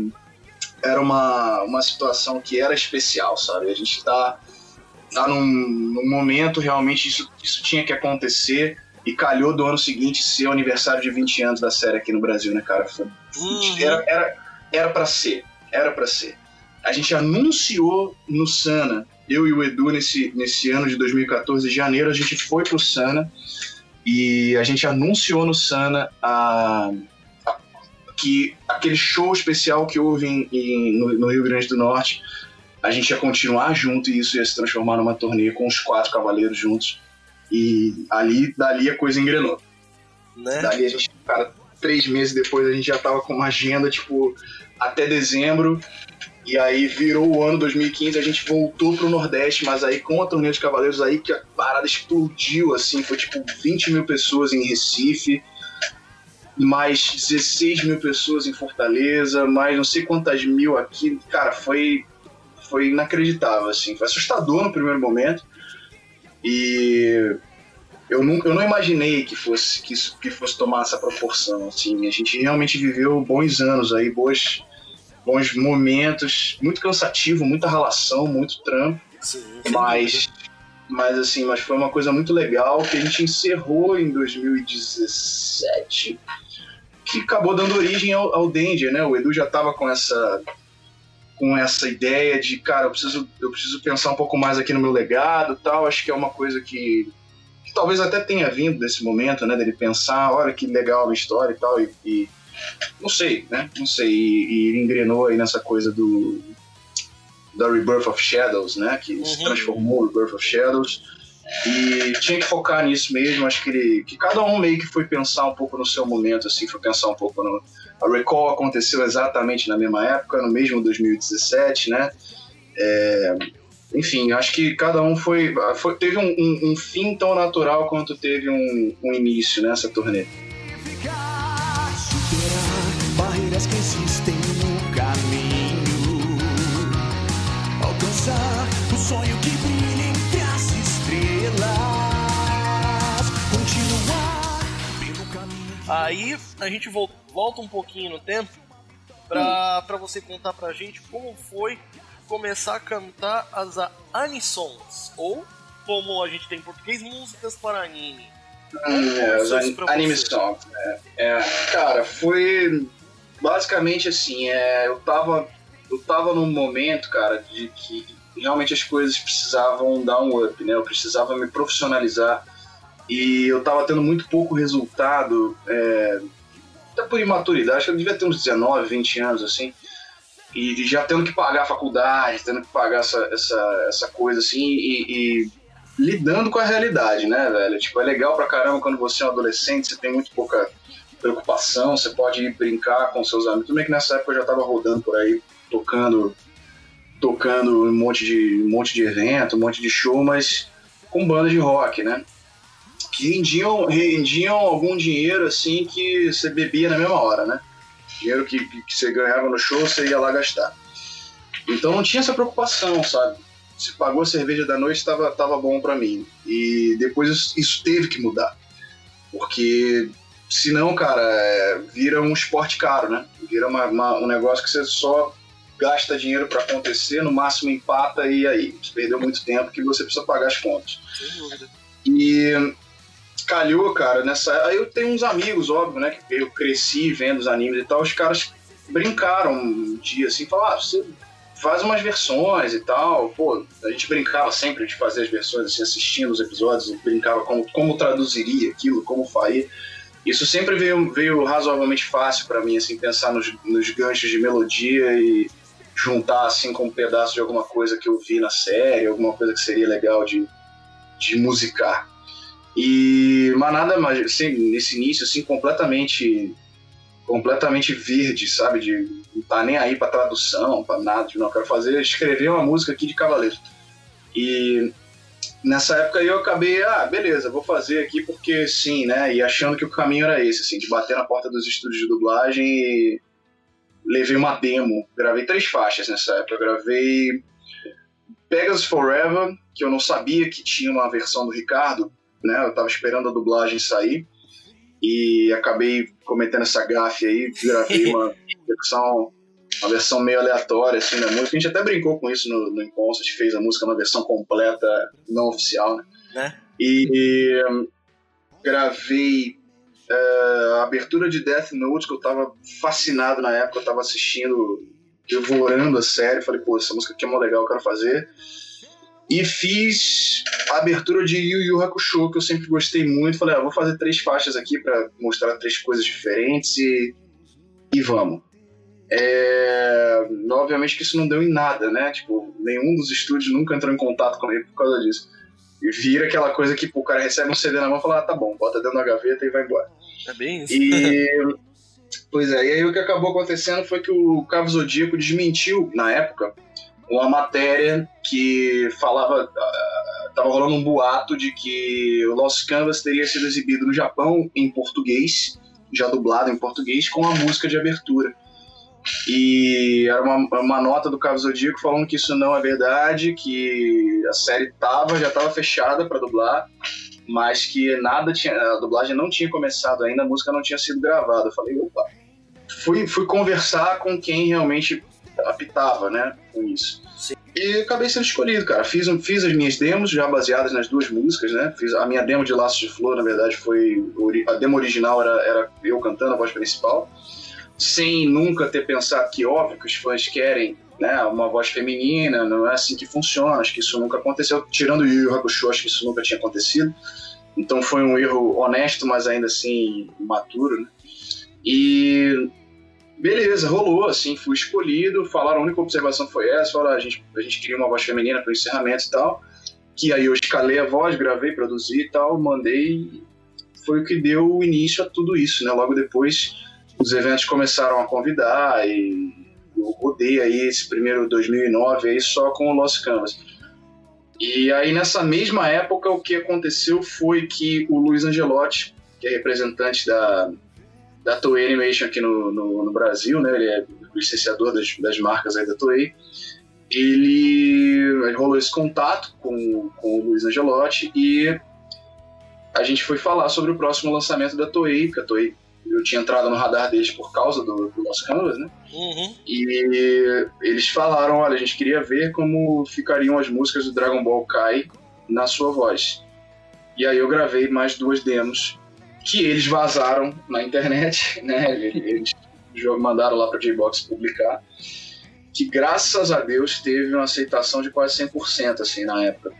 era uma, uma situação que era especial, sabe? A gente tá, tá num, num momento realmente isso, isso tinha que acontecer e calhou do ano seguinte ser o aniversário de 20 anos da série aqui no Brasil, né, cara? Foi, Uhum. era, era, era pra ser, era pra ser. A gente anunciou no Sana, eu e o Edu, nesse, nesse ano de 2014, de janeiro, a gente foi pro Sana e a gente anunciou no Sana a, a- que aquele show especial que houve em, em- no, no Rio Grande do Norte, a gente ia continuar junto e isso ia se transformar numa turnê com os quatro cavaleiros juntos. E ali, dali a coisa engrenou. Né? Daí a gente, cara, três meses depois a gente já tava com uma agenda, tipo, até dezembro. E aí virou o ano 2015, a gente voltou pro Nordeste, mas aí com a turnê dos Cavaleiros aí que a parada explodiu, assim, foi tipo 20 mil pessoas em Recife, mais 16 mil pessoas em Fortaleza, mais não sei quantas mil aqui. Cara, foi, foi inacreditável, assim, foi assustador no primeiro momento. E eu não, eu não imaginei que fosse, que, isso, que fosse tomar essa proporção. Assim. A gente realmente viveu bons anos aí, bons, bons momentos, muito cansativo, muita relação, muito trampo, Sim, sem mas, mas assim, mas foi uma coisa muito legal que a gente encerrou em 2017, que acabou dando origem ao, ao Danger, né? O Edu já estava com essa com essa ideia de, cara, eu preciso, eu preciso pensar um pouco mais aqui no meu legado tal. Acho que é uma coisa que que talvez até tenha vindo desse momento, né, dele pensar, olha que legal a história e tal, e, e não sei, né, não sei, e, e engrenou aí nessa coisa do da Rebirth of Shadows, né, que se Uhum. transformou em Rebirth of Shadows, e tinha que focar nisso mesmo, acho que ele, que cada um meio que foi pensar um pouco no seu momento, assim, foi pensar um pouco no... A Recall aconteceu exatamente na mesma época, no mesmo 2017, né, é, enfim, acho que cada um foi, foi- teve um, um- um fim tão natural quanto teve um, um início nessa turnê. Barreiras que existem no caminho. Alcançar Aí a gente vol- volta um pouquinho no tempo pra, pra você contar pra gente como foi começar a cantar as anisons, ou como a gente tem em português, músicas para anime. É, pra anime songs. né? É, cara, foi basicamente assim, é, eu tava eu tava num momento, cara, de que realmente as coisas precisavam dar um up, né? Eu precisava me profissionalizar e eu tava tendo muito pouco resultado, é, até por imaturidade, acho que eu devia ter uns 19, 20 anos assim. E já tendo que pagar a faculdade, tendo que pagar essa, essa, essa coisa assim, e, e lidando com a realidade, né, velho? Tipo, é legal pra caramba quando você é um adolescente, você tem muito pouca preocupação, você pode ir brincar com seus amigos. Tudo que nessa época eu já tava rodando por aí, tocando, tocando um monte de, um monte de evento, um monte de show, mas com banda de rock, né? Rendiam, rendiam algum dinheiro, assim, que você bebia na mesma hora, né? Dinheiro que, que você ganhava no show, você ia lá gastar. Então não tinha essa preocupação, sabe? se pagou a cerveja da noite estava tava bom para mim. E depois isso, isso teve que mudar. Porque senão, cara, é, vira um esporte caro, né? Vira uma- uma- um negócio que você só gasta dinheiro para acontecer, no máximo empata e aí. Você perdeu muito tempo que você precisa pagar as contas. Sem dúvida. E calhou, cara, nessa. Aí eu tenho uns amigos, óbvio, né? Que eu cresci vendo os animes e tal. Os caras brincaram um dia assim, falaram: ah, você faz umas versões e tal. Pô, a gente brincava sempre de fazer as versões, assim, assistindo os episódios, brincava como, como traduziria aquilo, como faria. Isso sempre veio, veio razoavelmente fácil para mim, assim, pensar nos, nos ganchos de melodia e juntar, assim, com um pedaço de alguma coisa que eu vi na série, alguma coisa que seria legal de, de musicar. E, mas nada mais, assim, nesse início, assim, completamente completamente verde, sabe? De não tá nem aí pra tradução, pra nada. De, não, eu quero fazer, escrever uma música aqui de Cavaleiro. E nessa época eu acabei, ah, beleza, vou fazer aqui porque sim, né? E achando que o caminho era esse, assim, de bater na porta dos estúdios de dublagem e levei uma demo. Gravei três faixas nessa época. Eu gravei Pegasus Forever, que eu não sabia que tinha uma versão do Ricardo, né? Eu tava esperando a dublagem sair. e acabei cometendo essa gafe aí, gravei uma [laughs] versão, uma versão meio aleatória assim da música. A gente até brincou com isso no, no gente fez a música numa versão completa, não oficial, né? né? E hum, gravei uh, a abertura de Death Note, que eu tava fascinado na época, eu tava assistindo, devorando a série, falei, pô, essa música aqui é mó legal, eu quero fazer. E fiz a abertura de Yu Yu Hakusho, que eu sempre gostei muito. Falei, ah, vou fazer três faixas aqui para mostrar três coisas diferentes e, e vamos. É... Obviamente que isso não deu em nada, né? Tipo, nenhum dos estúdios nunca entrou em contato comigo por causa disso. E vira aquela coisa que pô, o cara recebe um CD na mão e fala, ah, tá bom, bota dentro da gaveta e vai embora. É bem isso. E, pois é, e aí o que acabou acontecendo foi que o Cavo Zodíaco desmentiu, na época, uma matéria que falava. Uh, tava rolando um boato de que o Lost Canvas teria sido exibido no Japão em português, já dublado em português, com a música de abertura. E era uma, uma nota do Cabo Zodíaco falando que isso não é verdade, que a série tava, já estava fechada para dublar, mas que nada tinha, a dublagem não tinha começado ainda, a música não tinha sido gravada. Eu falei, opa. Fui, fui conversar com quem realmente apitava, né, com isso. E acabei sendo escolhido, cara. Fiz, fiz as minhas demos, já baseadas nas duas músicas, né? Fiz a minha demo de Laços de Flor, na verdade, foi. A demo original era, era eu cantando a voz principal, sem nunca ter pensado que, óbvio, que os fãs querem né, uma voz feminina, não é assim que funciona, acho que isso nunca aconteceu. Tirando o Yu Yu Hakusho, acho que isso nunca tinha acontecido. Então foi um erro honesto, mas ainda assim maturo, né? E Beleza, rolou, assim, fui escolhido. Falaram, a única observação foi essa: falaram, a, gente, a gente queria uma voz feminina para o encerramento e tal. Que aí eu escalei a voz, gravei, produzi e tal, mandei. Foi o que deu início a tudo isso, né? Logo depois, os eventos começaram a convidar e eu rodei aí esse primeiro 2009 aí só com o Lost Canvas. E aí nessa mesma época o que aconteceu foi que o Luiz Angelotti, que é representante da, da Toei Animation aqui no, no, no, Brasil, né? Ele é licenciador das, das marcas aí da Toei. Ele, rolou esse contato com, com o Luiz Angelotti e a gente foi falar sobre o próximo lançamento da Toei, porque a Toei eu tinha entrado no radar deles por causa do, do nosso Canvas, né? Uhum. E eles falaram, olha, a gente queria ver como ficariam as músicas do Dragon Ball Kai na sua voz. E aí eu gravei mais duas demos que eles vazaram na internet, [laughs] né? Eles mandaram lá para a J-Box publicar, que graças a Deus teve uma aceitação de quase 100% assim na época.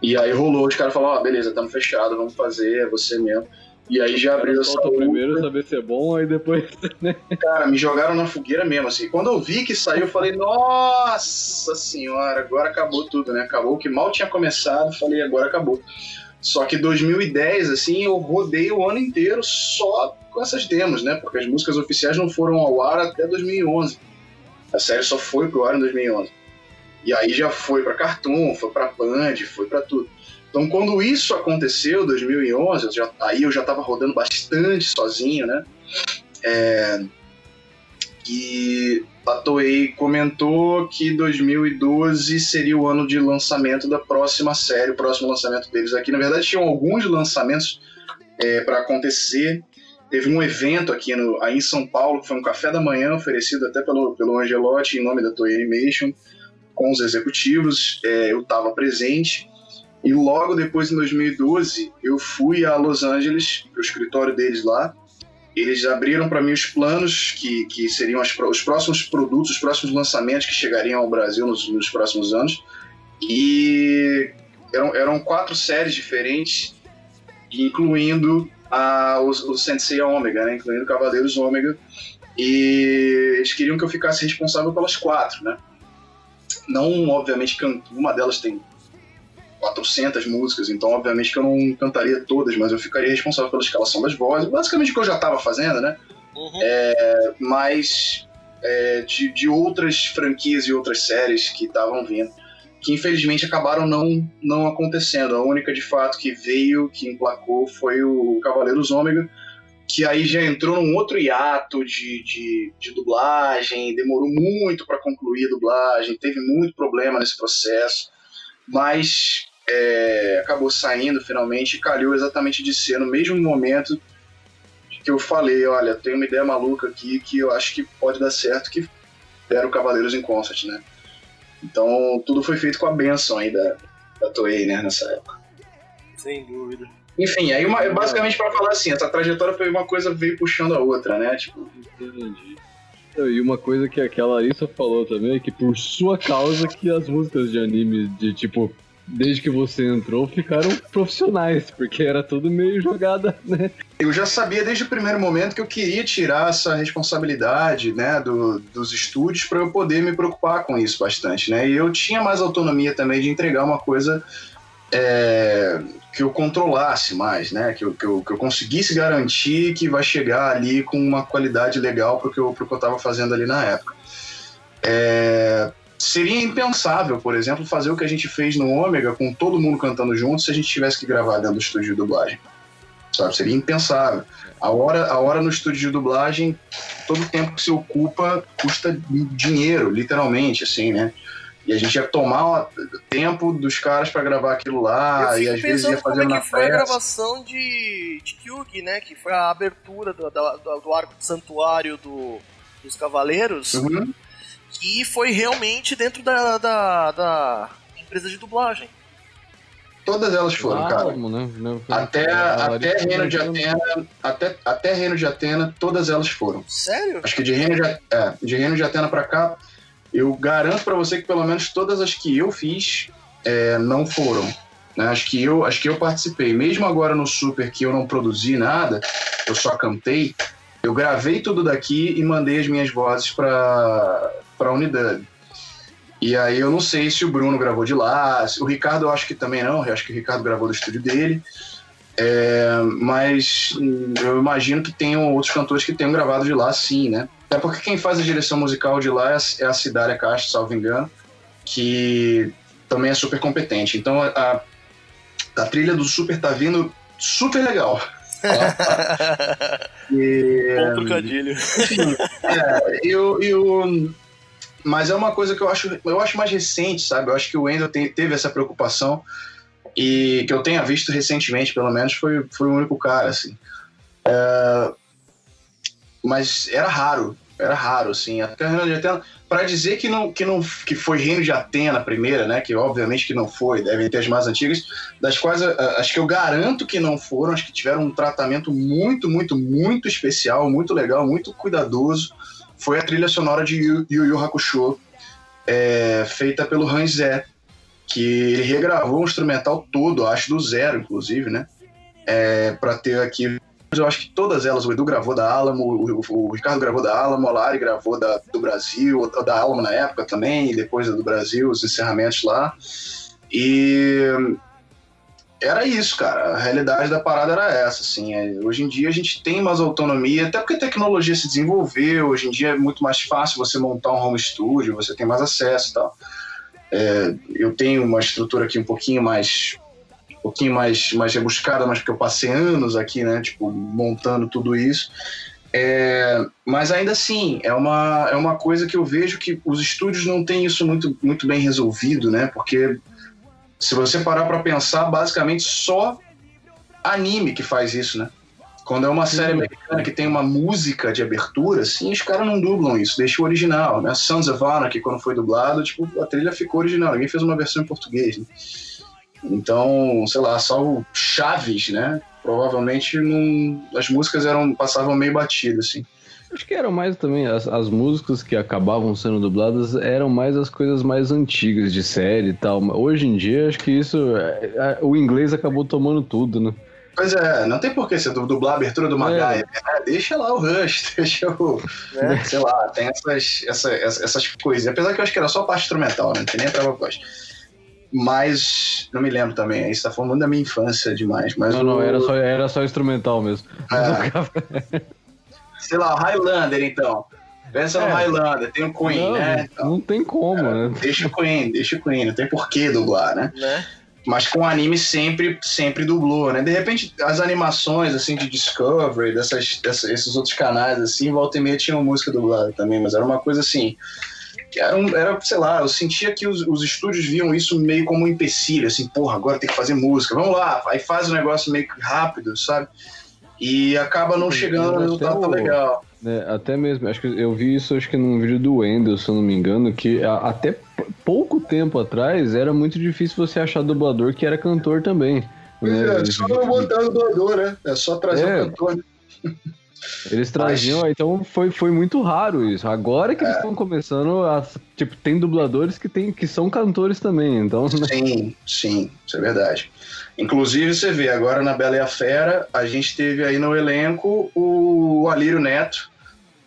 E aí rolou, os caras falaram, ó, oh, beleza, estamos fechados, vamos fazer, é você mesmo. E aí já abriu essa primeiro saber se é bom, aí depois, [laughs] né? Cara, me jogaram na fogueira mesmo, assim. Quando eu vi que saiu, eu falei, nossa senhora, agora acabou tudo, né? Acabou o que mal tinha começado, falei, agora acabou. Só que 2010, assim, eu rodei o ano inteiro só com essas demos, né? Porque as músicas oficiais não foram ao ar até 2011. A série só foi pro ar em 2011. E aí já foi para Cartoon, foi para Band, foi para tudo. Então, quando isso aconteceu, 2011, eu já, aí eu já estava rodando bastante sozinho, né? É, e a Toei comentou que 2012 seria o ano de lançamento da próxima série, o próximo lançamento deles aqui. Na verdade, tinham alguns lançamentos é, para acontecer. Teve um evento aqui no, aí em São Paulo, que foi um café da manhã oferecido até pelo, pelo Angelotti, em nome da Toei Animation, com os executivos. É, eu estava presente. E logo depois, em 2012, eu fui a Los Angeles, para o escritório deles lá, eles abriram para mim os planos que, que seriam as, os próximos produtos, os próximos lançamentos que chegariam ao Brasil nos, nos próximos anos. E eram, eram quatro séries diferentes, incluindo a, o, o Sensei Ômega, né? incluindo Cavaleiros Ômega. E eles queriam que eu ficasse responsável pelas quatro, né? Não, obviamente, uma delas tem 400 músicas, então obviamente que eu não cantaria todas, mas eu ficaria responsável pela escalação das vozes, basicamente o que eu já estava fazendo, né? Uhum. É, mas é, de, de outras franquias e outras séries que estavam vindo, que infelizmente acabaram não, não acontecendo. A única de fato que veio, que emplacou, foi o Cavaleiros Ômega, que aí já entrou num outro hiato de, de, de dublagem, demorou muito para concluir a dublagem, teve muito problema nesse processo mas é, acabou saindo finalmente e calhou exatamente de ser no mesmo momento que eu falei, olha, tem uma ideia maluca aqui que eu acho que pode dar certo, que era o Cavaleiros em Concert, né? Então tudo foi feito com a benção aí da, da Toei, né, nessa época. Sem dúvida. Enfim, aí uma, basicamente para falar assim, essa trajetória foi uma coisa veio puxando a outra, né? Tipo, Entendi. E uma coisa que aquela Larissa falou também é que por sua causa que as músicas de anime de tipo desde que você entrou ficaram profissionais, porque era tudo meio jogada, né? eu já sabia desde o primeiro momento que eu queria tirar essa responsabilidade, né, do, dos estúdios para eu poder me preocupar com isso bastante, né? E eu tinha mais autonomia também de entregar uma coisa é, que eu controlasse mais, né? Que eu, que, eu, que eu conseguisse garantir que vai chegar ali com uma qualidade legal para o que eu estava fazendo ali na época. É, seria impensável, por exemplo, fazer o que a gente fez no Ômega com todo mundo cantando junto se a gente tivesse que gravar dentro do estúdio de dublagem. Sabe? Seria impensável. A hora, a hora no estúdio de dublagem, todo o tempo que se ocupa custa dinheiro, literalmente, assim, né? E a gente ia tomar o tempo dos caras para gravar aquilo lá, e às vezes ia fazer como é na que foi a pressa. gravação de, de Kyugi, né? Que foi a abertura do, do, do arco de santuário do, dos cavaleiros, Uhum. Que foi realmente dentro da, da, da empresa de dublagem. Todas elas foram, Ah, cara. Né? Foi- Até, a até Reino de Atena, até, até Reino de Atena, todas elas foram. Sério? Acho que de Reino de, é, de, Reino de Atena pra cá, eu garanto pra você que pelo menos todas as que eu fiz é, não foram. Né? Acho, que eu, acho que eu participei. Mesmo agora no Super, que eu não produzi nada, eu só cantei, eu gravei tudo daqui e mandei as minhas vozes pra, pra unidade. E aí eu não sei se o Bruno gravou de lá, o Ricardo eu acho que também não, eu acho que o Ricardo gravou do estúdio dele. É, mas hum, eu imagino que tenham outros cantores que tenham gravado de lá sim, né? Até porque quem faz a direção musical de lá é a, é a Cidária Castro, salvo engano, que também é super competente. Então a, a trilha do Super tá vindo super legal. [laughs] E, Bom trocadilho. enfim, [laughs] é, eu, eu, mas é uma coisa que eu acho, eu acho mais recente, sabe? Eu acho que o Wendel teve essa preocupação e que eu tenha visto recentemente, pelo menos, foi, foi o único cara, assim. É, mas era raro, era raro, assim. Até a Reino de Atena, para dizer que não, que não que foi Reino de Atena a primeira, né? Que obviamente que não foi, devem ter as mais antigas, das quais acho que eu garanto que não foram, acho que tiveram um tratamento muito, muito, muito especial, muito legal, muito cuidadoso. Foi a trilha sonora de Yu Yu, Hakusho, é, feita pelo Hans Zé, que ele regravou o instrumental todo, acho do zero, inclusive, né? É, para ter aqui. Eu acho que todas elas, o Edu gravou da Alamo, o, o- o Ricardo gravou da Alamo, a Lari gravou da, do Brasil, da Alamo na época também, e depois do Brasil, os encerramentos lá. E era isso, cara. A realidade da parada era essa, assim. É, Hoje em dia a gente tem mais autonomia, até porque a tecnologia se desenvolveu. Hoje em dia é muito mais fácil você montar um home studio, você tem mais acesso e tal. É, eu tenho uma estrutura aqui um pouquinho mais um pouquinho mais, mais rebuscada, mas porque eu passei anos aqui, né, tipo, montando tudo isso. É, mas ainda assim, é uma, é uma coisa que eu vejo que os estúdios não têm isso muito, muito bem resolvido, né? Porque se você parar para pensar, basicamente só anime que faz isso, né? Quando é uma série americana que tem uma música de abertura, assim, os caras não dublam isso, deixa o original, né? Sons of Anarchy, quando foi dublado, tipo, a trilha ficou original, ninguém fez uma versão em português, né? Então, sei lá, salvo Chaves, né? Provavelmente não, as músicas eram passavam meio batidas, assim. Acho que eram mais também, as, as músicas que acabavam sendo dubladas eram mais as coisas mais antigas de série e tal. Hoje em dia, acho que isso. é, é, o inglês acabou tomando tudo, né? Pois é, não tem por que você dublar a abertura do MacGyver, né? Deixa lá o Rush, [laughs] deixa o. Né? Sei lá, tem essas, essa, essa- essas coisas. Apesar que eu acho que era só parte instrumental, né? Não tem nem a própria voz. Mas não me lembro também, aí você tá falando muito da minha infância demais. Mas Não, não, o- era só, era só instrumental mesmo. É. [laughs] sei lá, o Highlander, então. Pensa no É. Highlander, tem o Queen, não, né? Então, não tem como, né? Deixa o Queen, deixa o Queen, não tem por que dublar, né? né? Mas com anime sempre, sempre dublou, né? De repente, as animações, assim, de Discovery, dessas, dessa- esses outros canais, assim, volta e meia tinham música dublada também, mas era uma coisa assim. Que era, um, era, sei lá, eu sentia que os, os estúdios viam isso meio como um empecilho, assim, porra, agora tem que fazer música, vamos lá, aí faz o negócio meio que rápido, sabe? E acaba não chegando no resultado tão legal. É, até mesmo, acho que eu vi isso acho que num vídeo do Wendel, se eu não me engano, que a, até pouco tempo atrás era muito difícil você achar dublador que era cantor também. Pois né? é, só não botar dublador, né? É só trazer é. um cantor. Né? [laughs] Eles traziam, Mas... então foi, foi muito raro isso. Agora que é. eles estão começando a. Tipo, tem dubladores que, tem, que são cantores também, então. Né? Sim, sim, isso é verdade. Inclusive, você vê, agora na Bela e a Fera, a gente teve aí no elenco o Alírio Neto,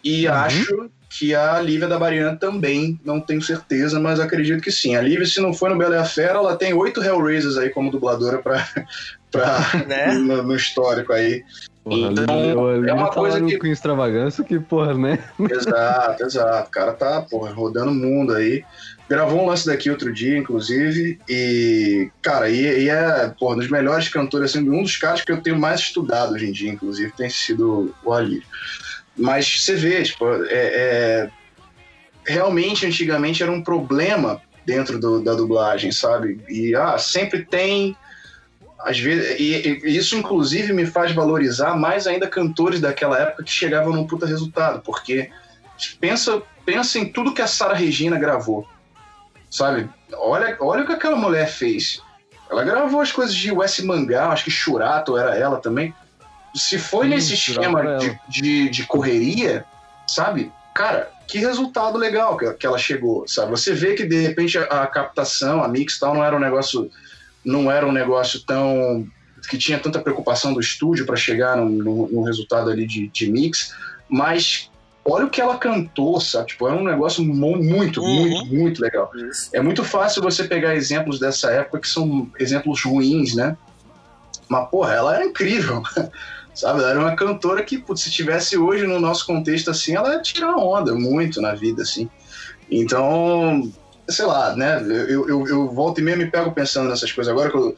e uhum. acho que a Lívia da Bariana também, não tenho certeza, mas acredito que sim. A Lívia, se não foi no Bela e a Fera, ela tem oito Hellraisers aí como dubladora pra, [laughs] pra, né? [laughs] no, no histórico aí. Porra, então, é uma coisa que... com extravagância que, porra, né? Exato, exato. O cara tá, porra, rodando o mundo aí. Gravou um lance daqui outro dia, inclusive, e, cara, e, e é, porra, um dos melhores cantores, assim, um dos caras que eu tenho mais estudado hoje em dia, inclusive, tem sido o Ali. Mas você vê, tipo, é, é, realmente, antigamente, era um problema dentro do, da dublagem, sabe? E, ah, sempre tem às vezes, e, e, isso inclusive me faz valorizar mais ainda cantores daquela época que chegavam num puta resultado, porque pensa, pensa em tudo que a Sara Regina gravou, sabe? Olha, olha o que aquela mulher fez. Ela gravou as coisas de Wes Mangá, acho que Churato era ela também. Se foi Sim, nesse esquema de, de, de, correria, sabe? Cara, que resultado legal que, que ela chegou, sabe? Você vê que de repente a, a captação, a mix tal, não era um negócio não era um negócio tão que tinha tanta preocupação do estúdio para chegar no, no, no, resultado ali de, de, mix, mas olha o que ela cantou, sabe? Tipo, é um negócio muito, uhum. muito, muito legal. Isso. É muito fácil você pegar exemplos dessa época que são exemplos ruins, né? Mas, porra, ela era incrível, [laughs] sabe? Ela era uma cantora que, putz, se tivesse hoje no nosso contexto assim, ela ia tirar onda muito na vida, assim. Então, sei lá, né? Eu, eu, eu volto e meio me pego pensando nessas coisas. Agora que eu,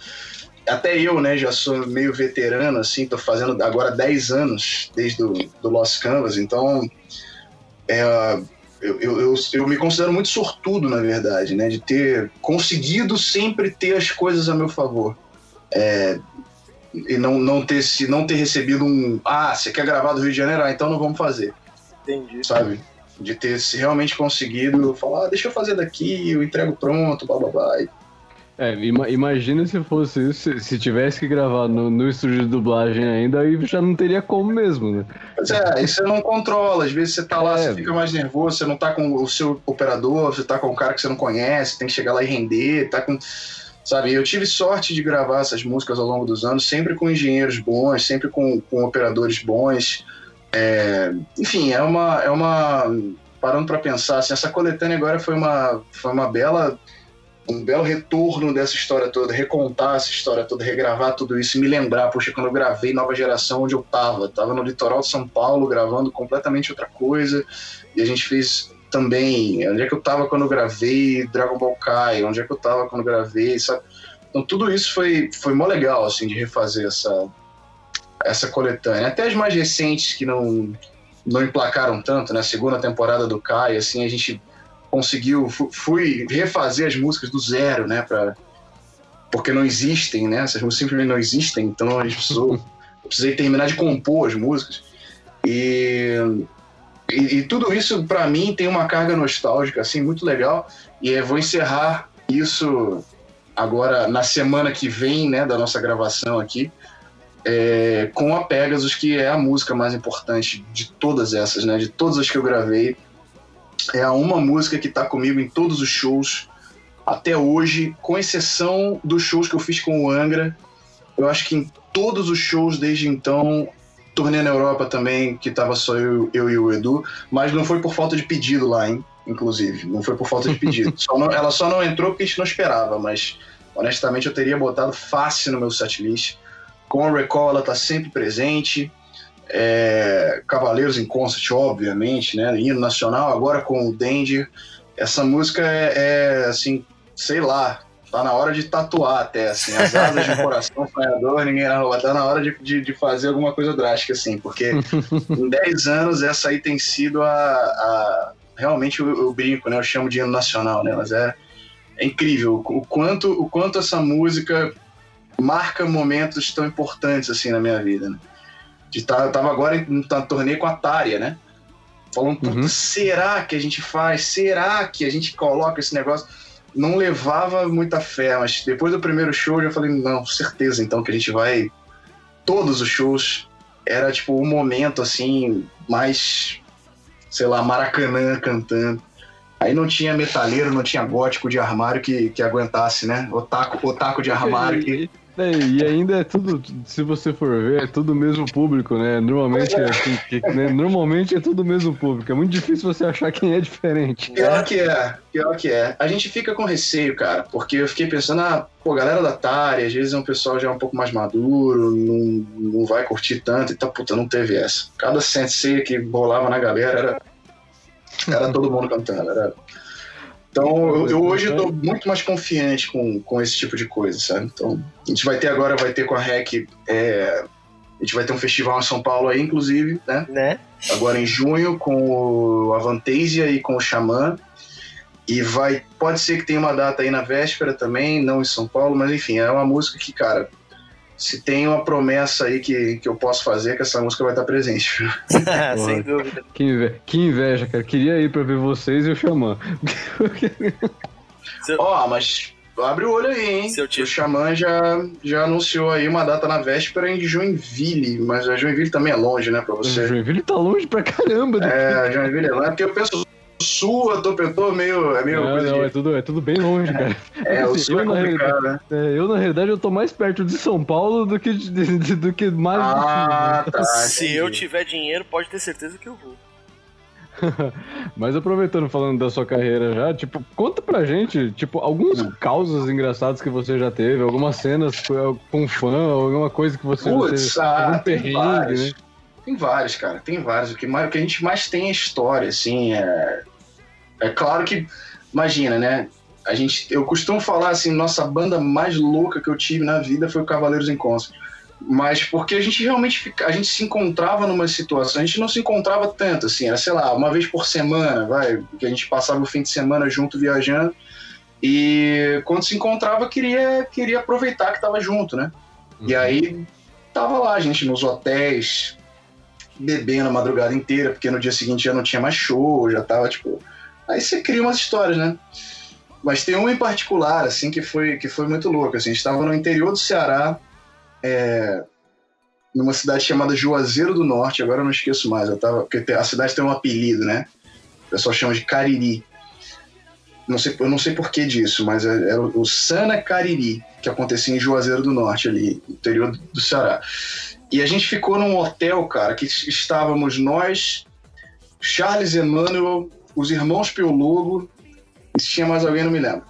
até eu, né, já sou meio veterano, assim, tô fazendo agora 10 anos desde do, do Lost Canvas, então é, eu, eu, eu, eu, me considero muito sortudo, na verdade, né, de ter conseguido sempre ter as coisas a meu favor. É, e não, não, ter, se, não ter recebido um. Ah, você quer gravar do Rio de Janeiro? Ah, então não vamos fazer. Entendi. Sabe? de ter realmente conseguido falar, ah, deixa eu fazer daqui, eu entrego pronto, blá blá blá. É, imagina se fosse isso, se tivesse que gravar no, no estúdio de dublagem ainda, aí já não teria como mesmo, né? Pois é, aí você não controla, às vezes você tá lá, é. você fica mais nervoso, você não tá com o seu operador, você tá com um cara que você não conhece, tem que chegar lá e render, tá com. Sabe, eu tive sorte de gravar essas músicas ao longo dos anos, sempre com engenheiros bons, sempre com, com operadores bons. É, enfim, é uma, é uma parando para pensar, assim, essa coletânea agora foi uma, foi uma bela um belo retorno dessa história toda, recontar essa história toda, regravar tudo isso e me lembrar, poxa, quando eu gravei Nova Geração, onde eu tava, tava no litoral de São Paulo gravando completamente outra coisa, e a gente fez também, onde é que eu tava quando eu gravei Dragon Ball Kai, onde é que eu tava quando eu gravei, sabe? Então tudo isso foi, foi mó legal, assim, de refazer essa, essa coletânea. Até as mais recentes que não, não emplacaram tanto, né? segunda temporada do Kai, assim, a gente conseguiu, fui refazer as músicas do zero, né? Pra, porque não existem, né? Essas músicas simplesmente não existem, então a gente precisou, [laughs] eu precisei terminar de compor as músicas. E, e, e tudo isso, para mim, tem uma carga nostálgica, assim, muito legal. E eu vou encerrar isso agora na semana que vem, né, da nossa gravação aqui é, com a Pegasus, que é a música mais importante de todas essas, né? De todas as que eu gravei. É a uma música que está comigo em todos os shows até hoje, com exceção dos shows que eu fiz com o Angra. Eu acho que em todos os shows desde então, turnê na Europa também, que tava só eu, eu e o Edu, mas não foi por falta de pedido lá, hein? Inclusive, não foi por falta de pedido. [laughs] só não, ela só não entrou porque a gente não esperava, mas honestamente eu teria botado fácil no meu setlist. Com a Recall ela está sempre presente. É, Cavaleiros em Concert, obviamente, né? Hino nacional, agora com o Danger. Essa música é, é, assim, sei lá, tá na hora de tatuar até, assim, as [laughs] asas de coração sonhador, ninguém na rua, tá na hora de, de, de, fazer alguma coisa drástica, assim, porque [laughs] em 10 anos essa aí tem sido a, a realmente eu, eu, brinco, né, eu chamo de hino nacional, né, mas é, é incrível o quanto, o quanto essa música marca momentos tão importantes assim na minha vida. Né? De tá, tava agora em um torneio com a Tária, né? Falando, Uhum. será que a gente faz? Será que a gente coloca esse negócio? Não levava muita fé, mas depois do primeiro show eu já falei, não, certeza então que a gente vai. Todos os shows era tipo um momento assim, mais, sei lá, Maracanã cantando. Aí não tinha metaleiro, não tinha gótico de armário que, que aguentasse, né? Otaku, otaku de armário que. É, e ainda é tudo, se você for ver, é tudo mesmo público, né? Normalmente é, assim, que- né? Normalmente é tudo mesmo público. É muito difícil você achar quem é diferente. Pior que é, pior que é. A gente fica com receio, cara, porque eu fiquei pensando, ah, pô, galera da Atari, às vezes é um pessoal já um pouco mais maduro, não, não vai curtir tanto, então, puta, não teve essa. Cada sensei que rolava na galera era, era todo mundo cantando. Era... Então, eu, eu hoje eu tô muito mais confiante com, com esse tipo de coisa, sabe? Então, a gente vai ter agora, vai ter com a REC, é, a gente vai ter um festival em São Paulo aí, inclusive, né? Né? agora em junho com o Avantasia e com o Xamã. E vai, pode ser que tenha uma data aí na véspera também, não em São Paulo, mas enfim, é uma música que, cara, se tem uma promessa aí que, que eu posso fazer, que essa música vai estar presente. [laughs] Sem dúvida. Que inveja, que inveja, cara. Queria ir pra ver vocês e o Xamã. [laughs] Ó, mas abre o olho aí, hein? Seu o Xamã já, já anunciou aí uma data na véspera em Joinville, mas a Joinville também é longe, né, pra você. Joinville tá longe pra caramba. É, Joinville é lá, porque eu penso sul, eu tô, eu tô meio, é meio Não, coisa não, de- é tudo, é tudo bem longe, cara. [laughs] É, o sul é eu, na complicado, né? É, eu, na realidade, eu tô mais perto de São Paulo do que, de- de- do que mais do Ah, tá. [laughs] Se entendi. eu tiver dinheiro, pode ter certeza que eu vou. [laughs] Mas aproveitando falando da sua carreira já, tipo, conta pra gente, tipo, alguns Hum. causos engraçados que você já teve, algumas cenas com fã, alguma coisa que você, Putz, você ah, algum tem perrengue, vários. né? Tem vários, cara, tem vários. O que, mais, o que a gente mais tem é história, assim, é... É claro que, imagina, né? A gente, eu costumo falar assim, nossa banda mais louca que eu tive na vida foi o Cavaleiros em Concert. Mas porque a gente realmente fica, a gente se encontrava numa situação, a gente não se encontrava tanto, assim, era, sei lá, uma vez por semana, vai, que a gente passava o fim de semana junto viajando. E quando se encontrava, queria, queria aproveitar que tava junto, né? E aí tava lá, a gente nos hotéis, bebendo a madrugada inteira, porque no dia seguinte já não tinha mais show, já tava tipo. Aí você cria umas histórias, né? Mas tem uma em particular, assim, que foi, que foi muito louca. Assim, a gente tava no interior do Ceará, é, numa cidade chamada Juazeiro do Norte, agora eu não esqueço mais, eu tava, porque a cidade tem um apelido, né? O pessoal chama de Cariri. Não sei, eu não sei por que disso, mas é- era o Sana Cariri, que acontecia em Juazeiro do Norte, ali, interior do Ceará. E a gente ficou num hotel, cara, que estávamos nós, Charles Emmanuel, os irmãos Piologo, e se tinha mais alguém, não me lembro.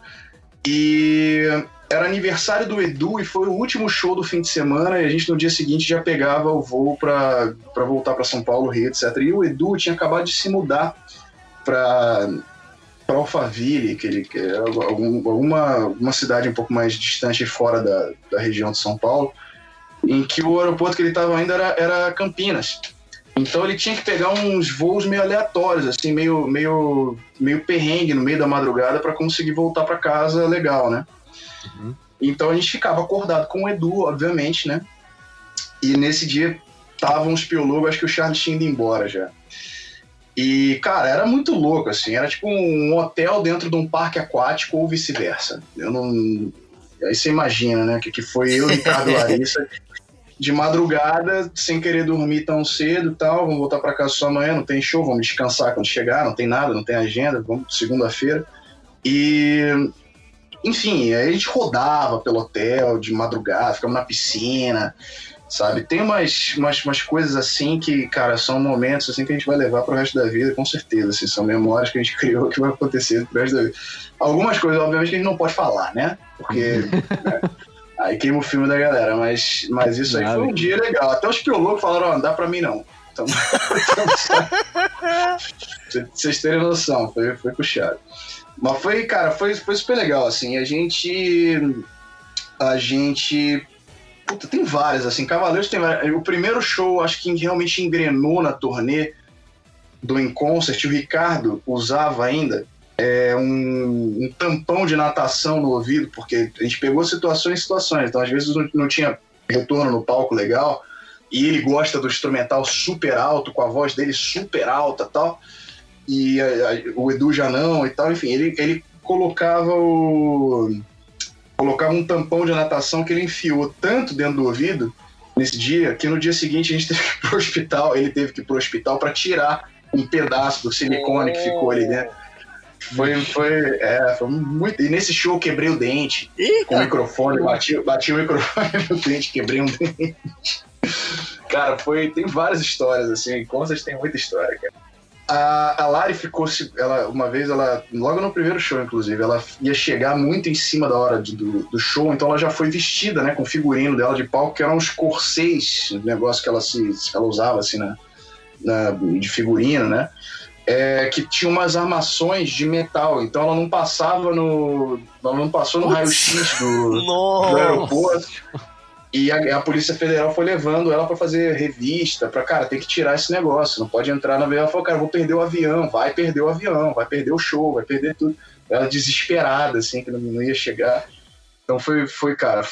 E era aniversário do Edu e foi o último show do fim de semana e a gente no dia seguinte já pegava o voo para voltar para São Paulo, Rio, etc. E o Edu tinha acabado de se mudar para para Alphaville, que, ele, que é algum- alguma, alguma cidade um pouco mais distante fora da, da região de São Paulo, em que o aeroporto que ele estava ainda era, era Campinas. Então ele tinha que pegar uns voos meio aleatórios, assim, meio, meio, meio perrengue no meio da madrugada para conseguir voltar para casa legal, né? Uhum. Então a gente ficava acordado com o Edu, obviamente, né? E nesse dia estavam os piologos, acho que o Charles tinha ido embora já. E, cara, era muito louco, assim. Era tipo um hotel dentro de um parque aquático ou vice-versa. Eu não. Aí você imagina, né? Que, que foi eu, Ricardo e [laughs] Larissa, de madrugada, sem querer dormir tão cedo e tal. Vamos voltar para casa só amanhã, não tem show, vamos descansar quando chegar, não tem nada, não tem agenda, vamos segunda-feira. E. Enfim, aí a gente rodava pelo hotel de madrugada, ficamos na piscina, sabe? Tem umas, umas, umas coisas assim que, cara, são momentos assim que a gente vai levar pro resto da vida, com certeza. Assim, são memórias que a gente [laughs] criou que vai acontecer pro resto da vida. Algumas coisas, obviamente, que a gente não pode falar, né? Porque né, [laughs] aí queima o filme da galera, mas, mas isso aí Nada. foi um dia legal. Até os piologos falaram, ó, não dá pra mim não. Então, pra [laughs] [laughs] vocês terem noção, foi, foi puxado. Mas foi, cara, foi, foi super legal, assim, a gente... A gente Puta, tem várias, assim. Cavaleiros tem várias. O primeiro show, acho que realmente engrenou na turnê do Inconcert, o Ricardo usava ainda é, um, um tampão de natação no ouvido, porque a gente pegou situações e situações. Então, às vezes, não, não tinha retorno no palco legal. e ele gosta do instrumental super alto, com a voz dele super alta tal. E a, a, o Edu já não e tal, enfim, ele, ele colocava o. colocava um tampão de natação que ele enfiou tanto dentro do ouvido nesse dia que no dia seguinte a gente [laughs] teve que ir pro hospital, ele teve que ir pro hospital para tirar um pedaço do silicone que ficou ali dentro. Foi, foi, é, foi muito. E nesse show eu quebrei o dente Ih, com o microfone, bati, bati o microfone [laughs] no dente, quebrei um dente. Cara, foi. Tem várias histórias, assim, Contas tem muita história, cara. A, a Lari ficou. se- Ela, uma vez, ela. Logo no primeiro show, inclusive, ela ia chegar muito em cima da hora de- do, do show, então ela já foi vestida, né, com o figurino dela de palco, que eram uns corsês, um negócio que ela se. ela usava, assim, na, na- de figurino, né? É, que tinha umas armações de metal, então ela não passava no. Ela não passou no raio-x do, [laughs] do aeroporto. E a, a Polícia Federal foi levando ela pra fazer revista, pra, cara, tem que tirar esse negócio, não pode entrar no avião. Ela falou, cara, vou perder o avião, vai perder o avião, vai perder o show, vai perder tudo. Ela desesperada, assim, que não, não ia chegar. Então foi, foi, cara,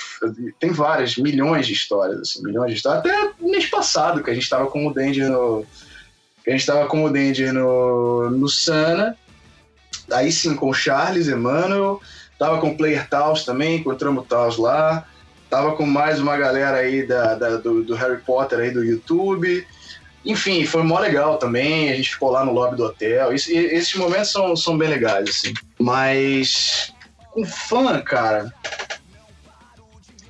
tem várias, milhões de histórias, assim, milhões de histórias. Até mês passado, que a gente tava com o Danger no. A gente tava com o Danger no, no Sana. Aí sim, com o Charles, Emmanuel, tava com o Player Taos também, encontramos o Taos lá. Tava com mais uma galera aí da, da- do, do Harry Potter aí do YouTube. Enfim, foi mó legal também. A gente ficou lá no lobby do hotel. Esses momentos são, são bem legais, assim. Mas com fã, cara.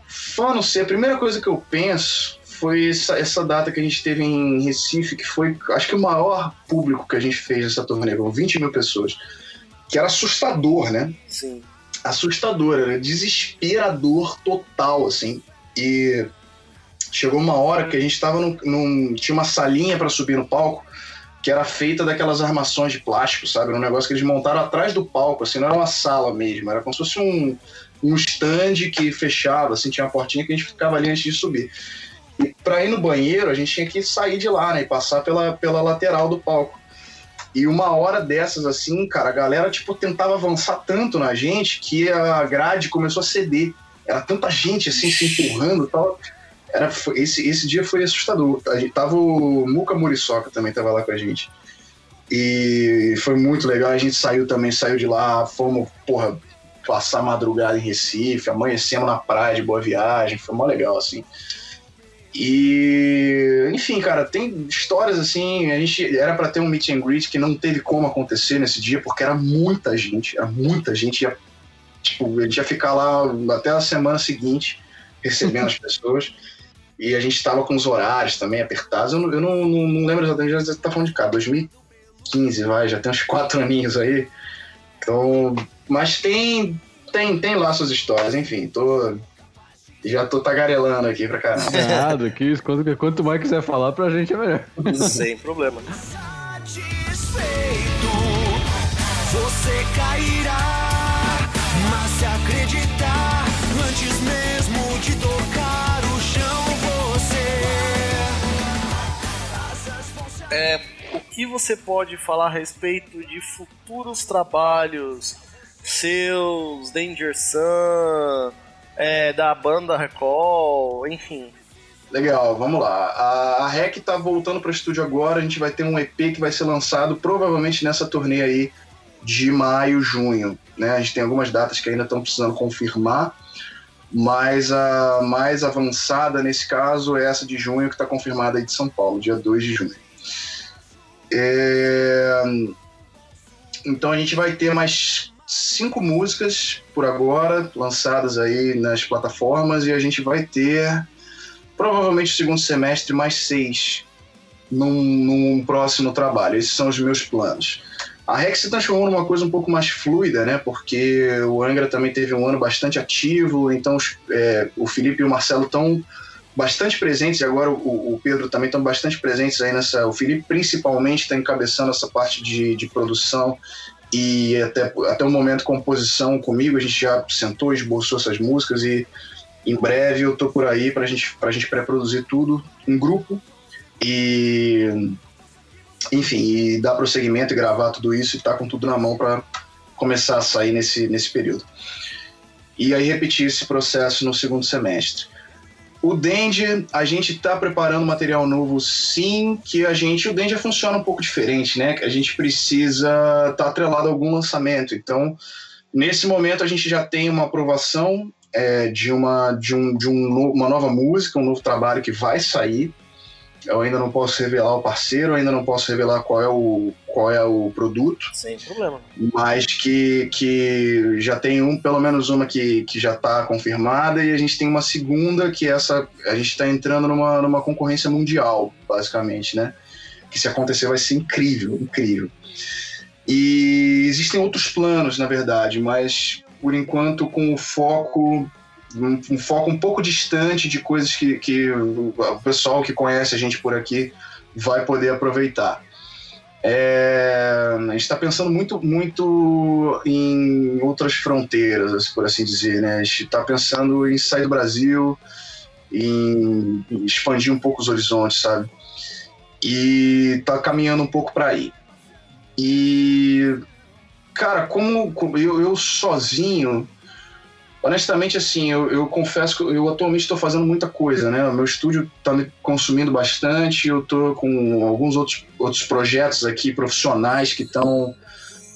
Fã, não sei. A primeira coisa que eu penso foi essa, essa data que a gente teve em Recife, que foi, acho que o maior público que a gente fez essa turnê, com 20 mil pessoas. Que era assustador, né? Sim. assustador, era desesperador total, assim. E chegou uma hora que a gente tava num. num- tinha uma salinha para subir no palco que era feita daquelas armações de plástico, sabe? Era um negócio que eles montaram atrás do palco, assim, não era uma sala mesmo, era como se fosse um, um stand que fechava, assim, tinha uma portinha que a gente ficava ali antes de subir. E pra ir no banheiro, a gente tinha que sair de lá, né? E passar pela, pela lateral do palco. E uma hora dessas, assim, cara, a galera, tipo, tentava avançar tanto na gente que a grade começou a ceder. Era tanta gente, assim, se empurrando e tal. Era, esse, esse dia foi assustador. A gente, tava o Muca Muriçoca também tava lá com a gente. E foi muito legal. A gente saiu também, saiu de lá, fomos, porra, passar madrugada em Recife, amanhecemos na praia de Boa Viagem. Foi mó legal, assim. E, enfim, cara, tem histórias assim. A gente era pra ter um meet and greet que não teve como acontecer nesse dia, porque era muita gente, era muita gente. Ia, tipo, a gente ia ficar lá até a semana seguinte recebendo as [laughs] pessoas. E a gente tava com os horários também apertados. Eu não, eu não, não, não lembro exatamente, já tá falando de cá, 2015, vai, já tem uns quatro aninhos aí. Então, mas tem, tem, tem lá suas histórias, enfim, tô. Já tô tagarelando aqui pra caramba. Nada, que isso. Quanto, quanto mais quiser falar pra gente é melhor. Sem problema. Satisfeito, você cairá, mas se acreditar, antes mesmo de tocar o chão, você. É, o que você pode falar a respeito de futuros trabalhos seus, Danger Sun, é, da banda Recall, enfim. Legal, vamos lá. A, a REC tá voltando para o estúdio agora. A gente vai ter um EP que vai ser lançado provavelmente nessa turnê aí de maio, junho. Né? A gente tem algumas datas que ainda estão precisando confirmar, mas a mais avançada nesse caso é essa de junho, que está confirmada aí de São Paulo, dia 2 de junho. É, Então a gente vai ter mais cinco músicas por agora, lançadas aí nas plataformas, e a gente vai ter provavelmente segundo semestre mais seis num, num próximo trabalho. Esses são os meus planos. A Rex se transformou numa coisa um pouco mais fluida, né? Porque o Angra também teve um ano bastante ativo, então é, o Felipe e o Marcelo estão bastante presentes, e agora o, o Pedro também estão bastante presentes aí nessa. O Felipe principalmente está encabeçando essa parte de, de produção e até, até o momento composição comigo, a gente já sentou, esboçou essas músicas e em breve eu tô por aí pra gente, pra gente pré-produzir tudo em grupo e enfim, e dar prosseguimento e gravar tudo isso e tá com tudo na mão para começar a sair nesse, nesse período. E aí repetir esse processo no segundo semestre. O Danger, a gente tá preparando material novo sim, que a gente, o Danger funciona um pouco diferente, né? A gente precisa estar tá atrelado a algum lançamento. Então, nesse momento a gente já tem uma aprovação é, de, uma, de, um, de um, uma nova música, um novo trabalho que vai sair. Eu ainda não posso revelar o parceiro, ainda não posso revelar qual é o, qual é o produto. Sem problema. Mas que, que já tem um, pelo menos uma que, que já está confirmada, e a gente tem uma segunda que essa. A gente está entrando numa, numa concorrência mundial, basicamente, né? Que se acontecer vai ser incrível, incrível. E existem outros planos, na verdade, mas por enquanto com o foco um, um, foco um pouco distante de coisas que, que o pessoal que conhece a gente por aqui vai poder aproveitar. É, a gente está pensando muito, muito em outras fronteiras, por assim dizer. Né? A gente está pensando em sair do Brasil, em expandir um pouco os horizontes, sabe? E está caminhando um pouco para aí. E, cara, como, como eu, eu sozinho honestamente, assim, eu, eu, confesso que eu atualmente estou fazendo muita coisa, né? O meu estúdio está me consumindo bastante, eu estou com alguns outros, outros projetos aqui profissionais que estão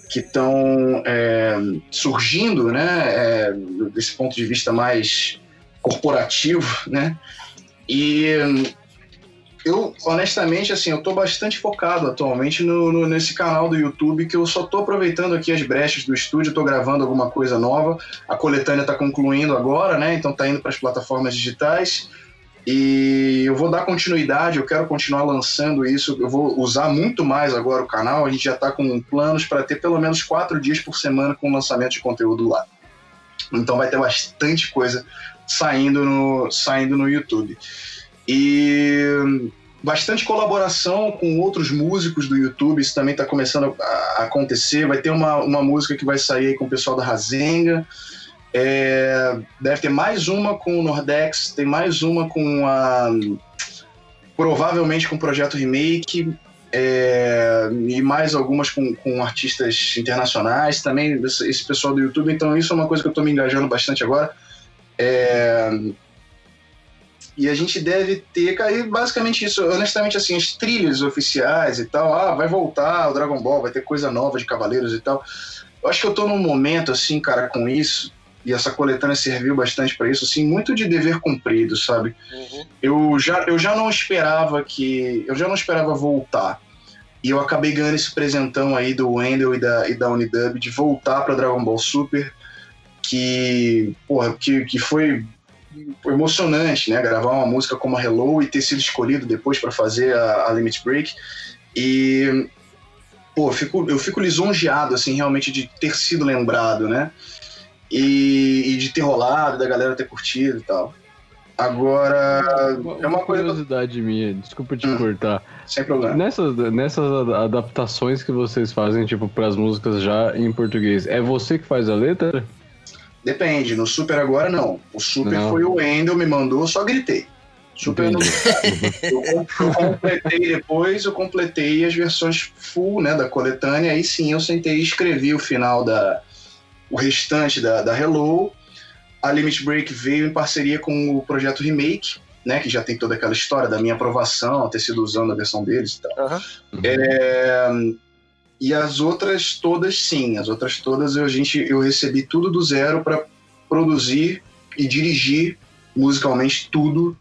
que estão é, surgindo, né? É, desse ponto de vista mais corporativo, né? E eu, honestamente, assim, eu tô bastante focado atualmente no, no, nesse canal do YouTube, que eu só tô aproveitando aqui as brechas do estúdio, tô gravando alguma coisa nova. A coletânea tá concluindo agora, né? Então tá indo para as plataformas digitais. E eu vou dar continuidade, eu quero continuar lançando isso. Eu vou usar muito mais agora o canal. A gente já está com planos para ter pelo menos quatro dias por semana com lançamento de conteúdo lá. Então vai ter bastante coisa saindo no, saindo no YouTube. E bastante colaboração com outros músicos do YouTube, isso também está começando a acontecer. Vai ter uma, uma música que vai sair com o pessoal da Razenga. É, deve ter mais uma com o Nordex, tem mais uma com a. Provavelmente com o projeto Remake. É, e mais algumas com, com artistas internacionais também, esse, esse pessoal do YouTube. Então, isso é uma coisa que eu estou me engajando bastante agora. É, e a gente deve ter, cara, basicamente isso, honestamente, assim, as trilhas oficiais e tal, ah, vai voltar o Dragon Ball, vai ter coisa nova de Cavaleiros e tal. Eu acho que eu tô num momento, assim, cara, com isso, e essa coletânea serviu bastante para isso, assim, muito de dever cumprido, sabe? Uhum. Eu, já, eu já não esperava que. Eu já não esperava voltar. E eu acabei ganhando esse presentão aí do Wendell e da, e da Unidub de voltar para Dragon Ball Super, que, porra, que, que foi emocionante, né? Gravar uma música como a Hello e ter sido escolhido depois para fazer a, a, Limit Break. E, pô, eu fico, eu fico lisonjeado, assim, realmente de ter sido lembrado, né? E, e de ter rolado, da galera ter curtido e tal. Agora, uma, é uma, uma curiosidade coisa... minha, desculpa te hum, cortar. Sem problema. Nessas, nessas adaptações que vocês fazem, tipo, para as músicas já em português, é você que faz a letra? Depende, no Super agora não. O Super não. foi o Wendel, me mandou, eu só gritei. Super não... [laughs] eu, eu completei depois, eu completei as versões full, né, da coletânea, aí sim eu sentei e escrevi o final da. o restante da, da Hello. A Limit Break veio em parceria com o projeto Remake, né, que já tem toda aquela história da minha aprovação, ter sido usando a versão deles e tal. Uhum. É, e as outras todas, sim, as outras todas eu, a gente, eu recebi tudo do zero para produzir e dirigir musicalmente tudo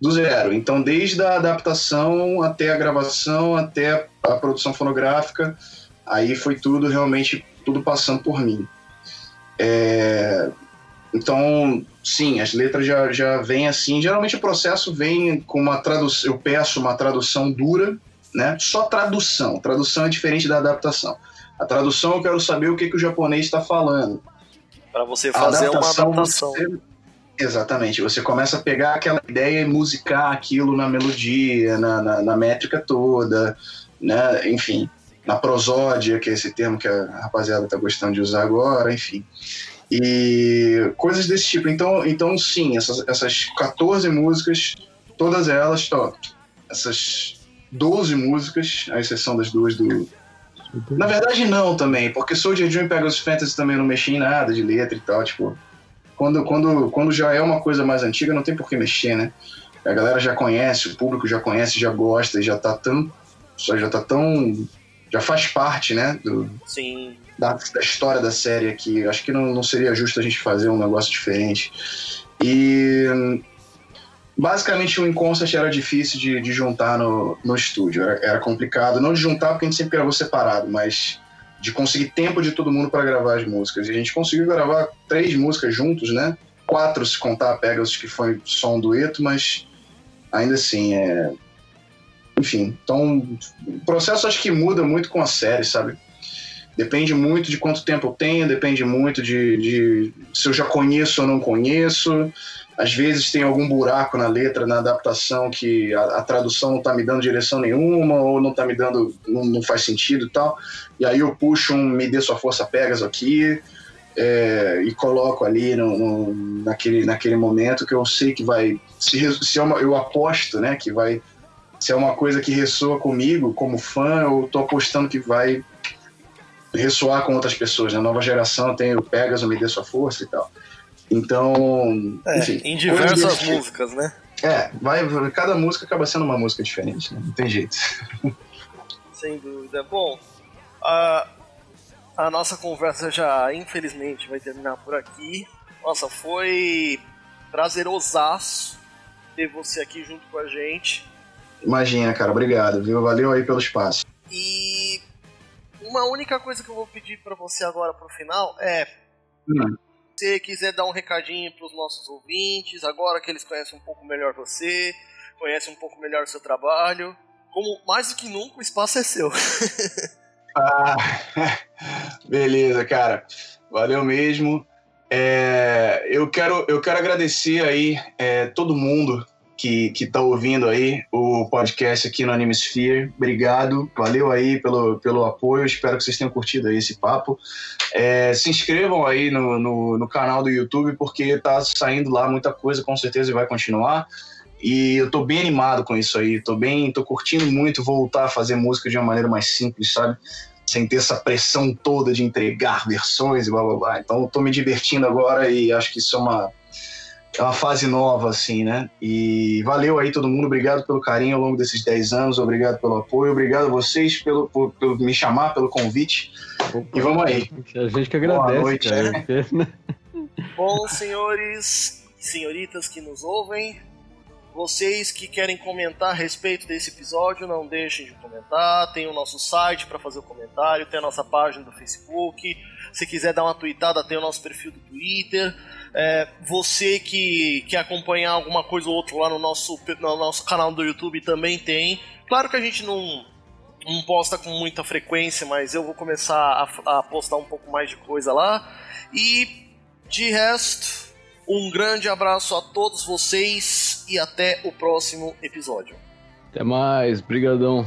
do zero. Então, desde a adaptação até a gravação, até a produção fonográfica, aí foi tudo realmente tudo passando por mim. É... Então, sim, as letras já, já vêm assim. Geralmente o processo vem com uma tradução. Eu peço uma tradução dura né? Só tradução. Tradução é diferente da adaptação. A tradução eu quero saber o que, que o japonês está falando. Para você fazer adaptação, uma adaptação. Você... Exatamente. Você começa a pegar aquela ideia e musicar aquilo na melodia, na, na, na métrica toda, né? Enfim, na prosódia, que é esse termo que a rapaziada está gostando de usar agora, enfim. E coisas desse tipo. Então, então sim, essas, essas 14 músicas, todas elas, ó, essas 12 músicas, à exceção das duas do. Na verdade, não também, porque Soldier Dream e Pegasus Fantasy também não mexi em nada de letra e tal, tipo. quando, quando, quando já é uma coisa mais antiga, não tem por que mexer, né? A galera já conhece, o público já conhece, já gosta, já tá tão. Já tá tão. Já faz parte, né? Do, Sim. Da, da história da série aqui. Acho que não, não seria justo a gente fazer um negócio diferente. E basicamente o Inconstant era difícil de, de juntar no, no estúdio, era, era, complicado, não de juntar porque a gente sempre gravou separado, mas de conseguir tempo de todo mundo para gravar as músicas. E a gente conseguiu gravar três músicas juntos, né? Quatro se contar Pegasus, que foi só um dueto, mas ainda assim é. Enfim, então o processo acho que muda muito com a série, sabe? Depende muito de quanto tempo eu tenho, depende muito de, de se eu já conheço ou não conheço. Às vezes tem algum buraco na letra, na adaptação, que a, a tradução não está me dando direção nenhuma, ou não está me dando, não, não, faz sentido e tal. E aí eu puxo um Me Dê Sua Força Pegas aqui é, e coloco ali no, no, naquele, naquele momento que eu sei que vai. Se, se é uma, eu aposto, né, que vai. Se é uma coisa que ressoa comigo como fã, eu tô apostando que vai ressoar com outras pessoas. Na né? nova geração tem o Pegas, o Me Dê Sua Força e tal. Então, é, enfim, em diversas músicas, né? É, vai, cada música acaba sendo uma música diferente, né? Não tem jeito. [laughs] Sem dúvida. Bom, a, a nossa conversa já, infelizmente, vai terminar por aqui. Nossa, foi prazerosaço ter você aqui junto com a gente. Imagina, cara, obrigado, viu? Valeu aí pelo espaço. E uma única coisa que eu vou pedir para você agora pro final é. Hum você quiser dar um recadinho para os nossos ouvintes, agora que eles conhecem um pouco melhor você, conhecem um pouco melhor o seu trabalho, como mais do que nunca o espaço é seu. [laughs] ah, beleza, cara. Valeu mesmo. É, eu, quero, eu quero agradecer aí é, todo mundo que, que tá ouvindo aí o podcast aqui no Animesphere. Obrigado, valeu aí pelo, pelo apoio, espero que vocês tenham curtido aí esse papo. É, se inscrevam aí no, no, no, canal do YouTube, porque tá saindo lá muita coisa, com certeza, e vai continuar. E eu tô bem animado com isso aí, tô bem, tô curtindo muito voltar a fazer música de uma maneira mais simples, sabe? Sem ter essa pressão toda de entregar versões e blá blá blá. Então, tô me divertindo agora e acho que isso é uma é uma fase nova, assim, né? E valeu aí todo mundo, obrigado pelo carinho ao longo desses 10 anos, obrigado pelo apoio, obrigado a vocês pelo, por, por me chamar, pelo convite. Opa, e vamos aí. A gente que agradece, Boa noite, cara. Né? Bom, senhores e senhoritas que nos ouvem, vocês que querem comentar a respeito desse episódio, não deixem de comentar. Tem o nosso site para fazer o comentário, tem a nossa página do Facebook. Se quiser dar uma tweetada, tem o nosso perfil do Twitter. É, você que quer acompanhar alguma coisa ou outra lá no nosso, no nosso canal do YouTube também tem. Claro que a gente não, não posta com muita frequência, mas eu vou começar a, a postar um pouco mais de coisa lá. E de resto, um grande abraço a todos vocês e até o próximo episódio. Até mais, brigadão.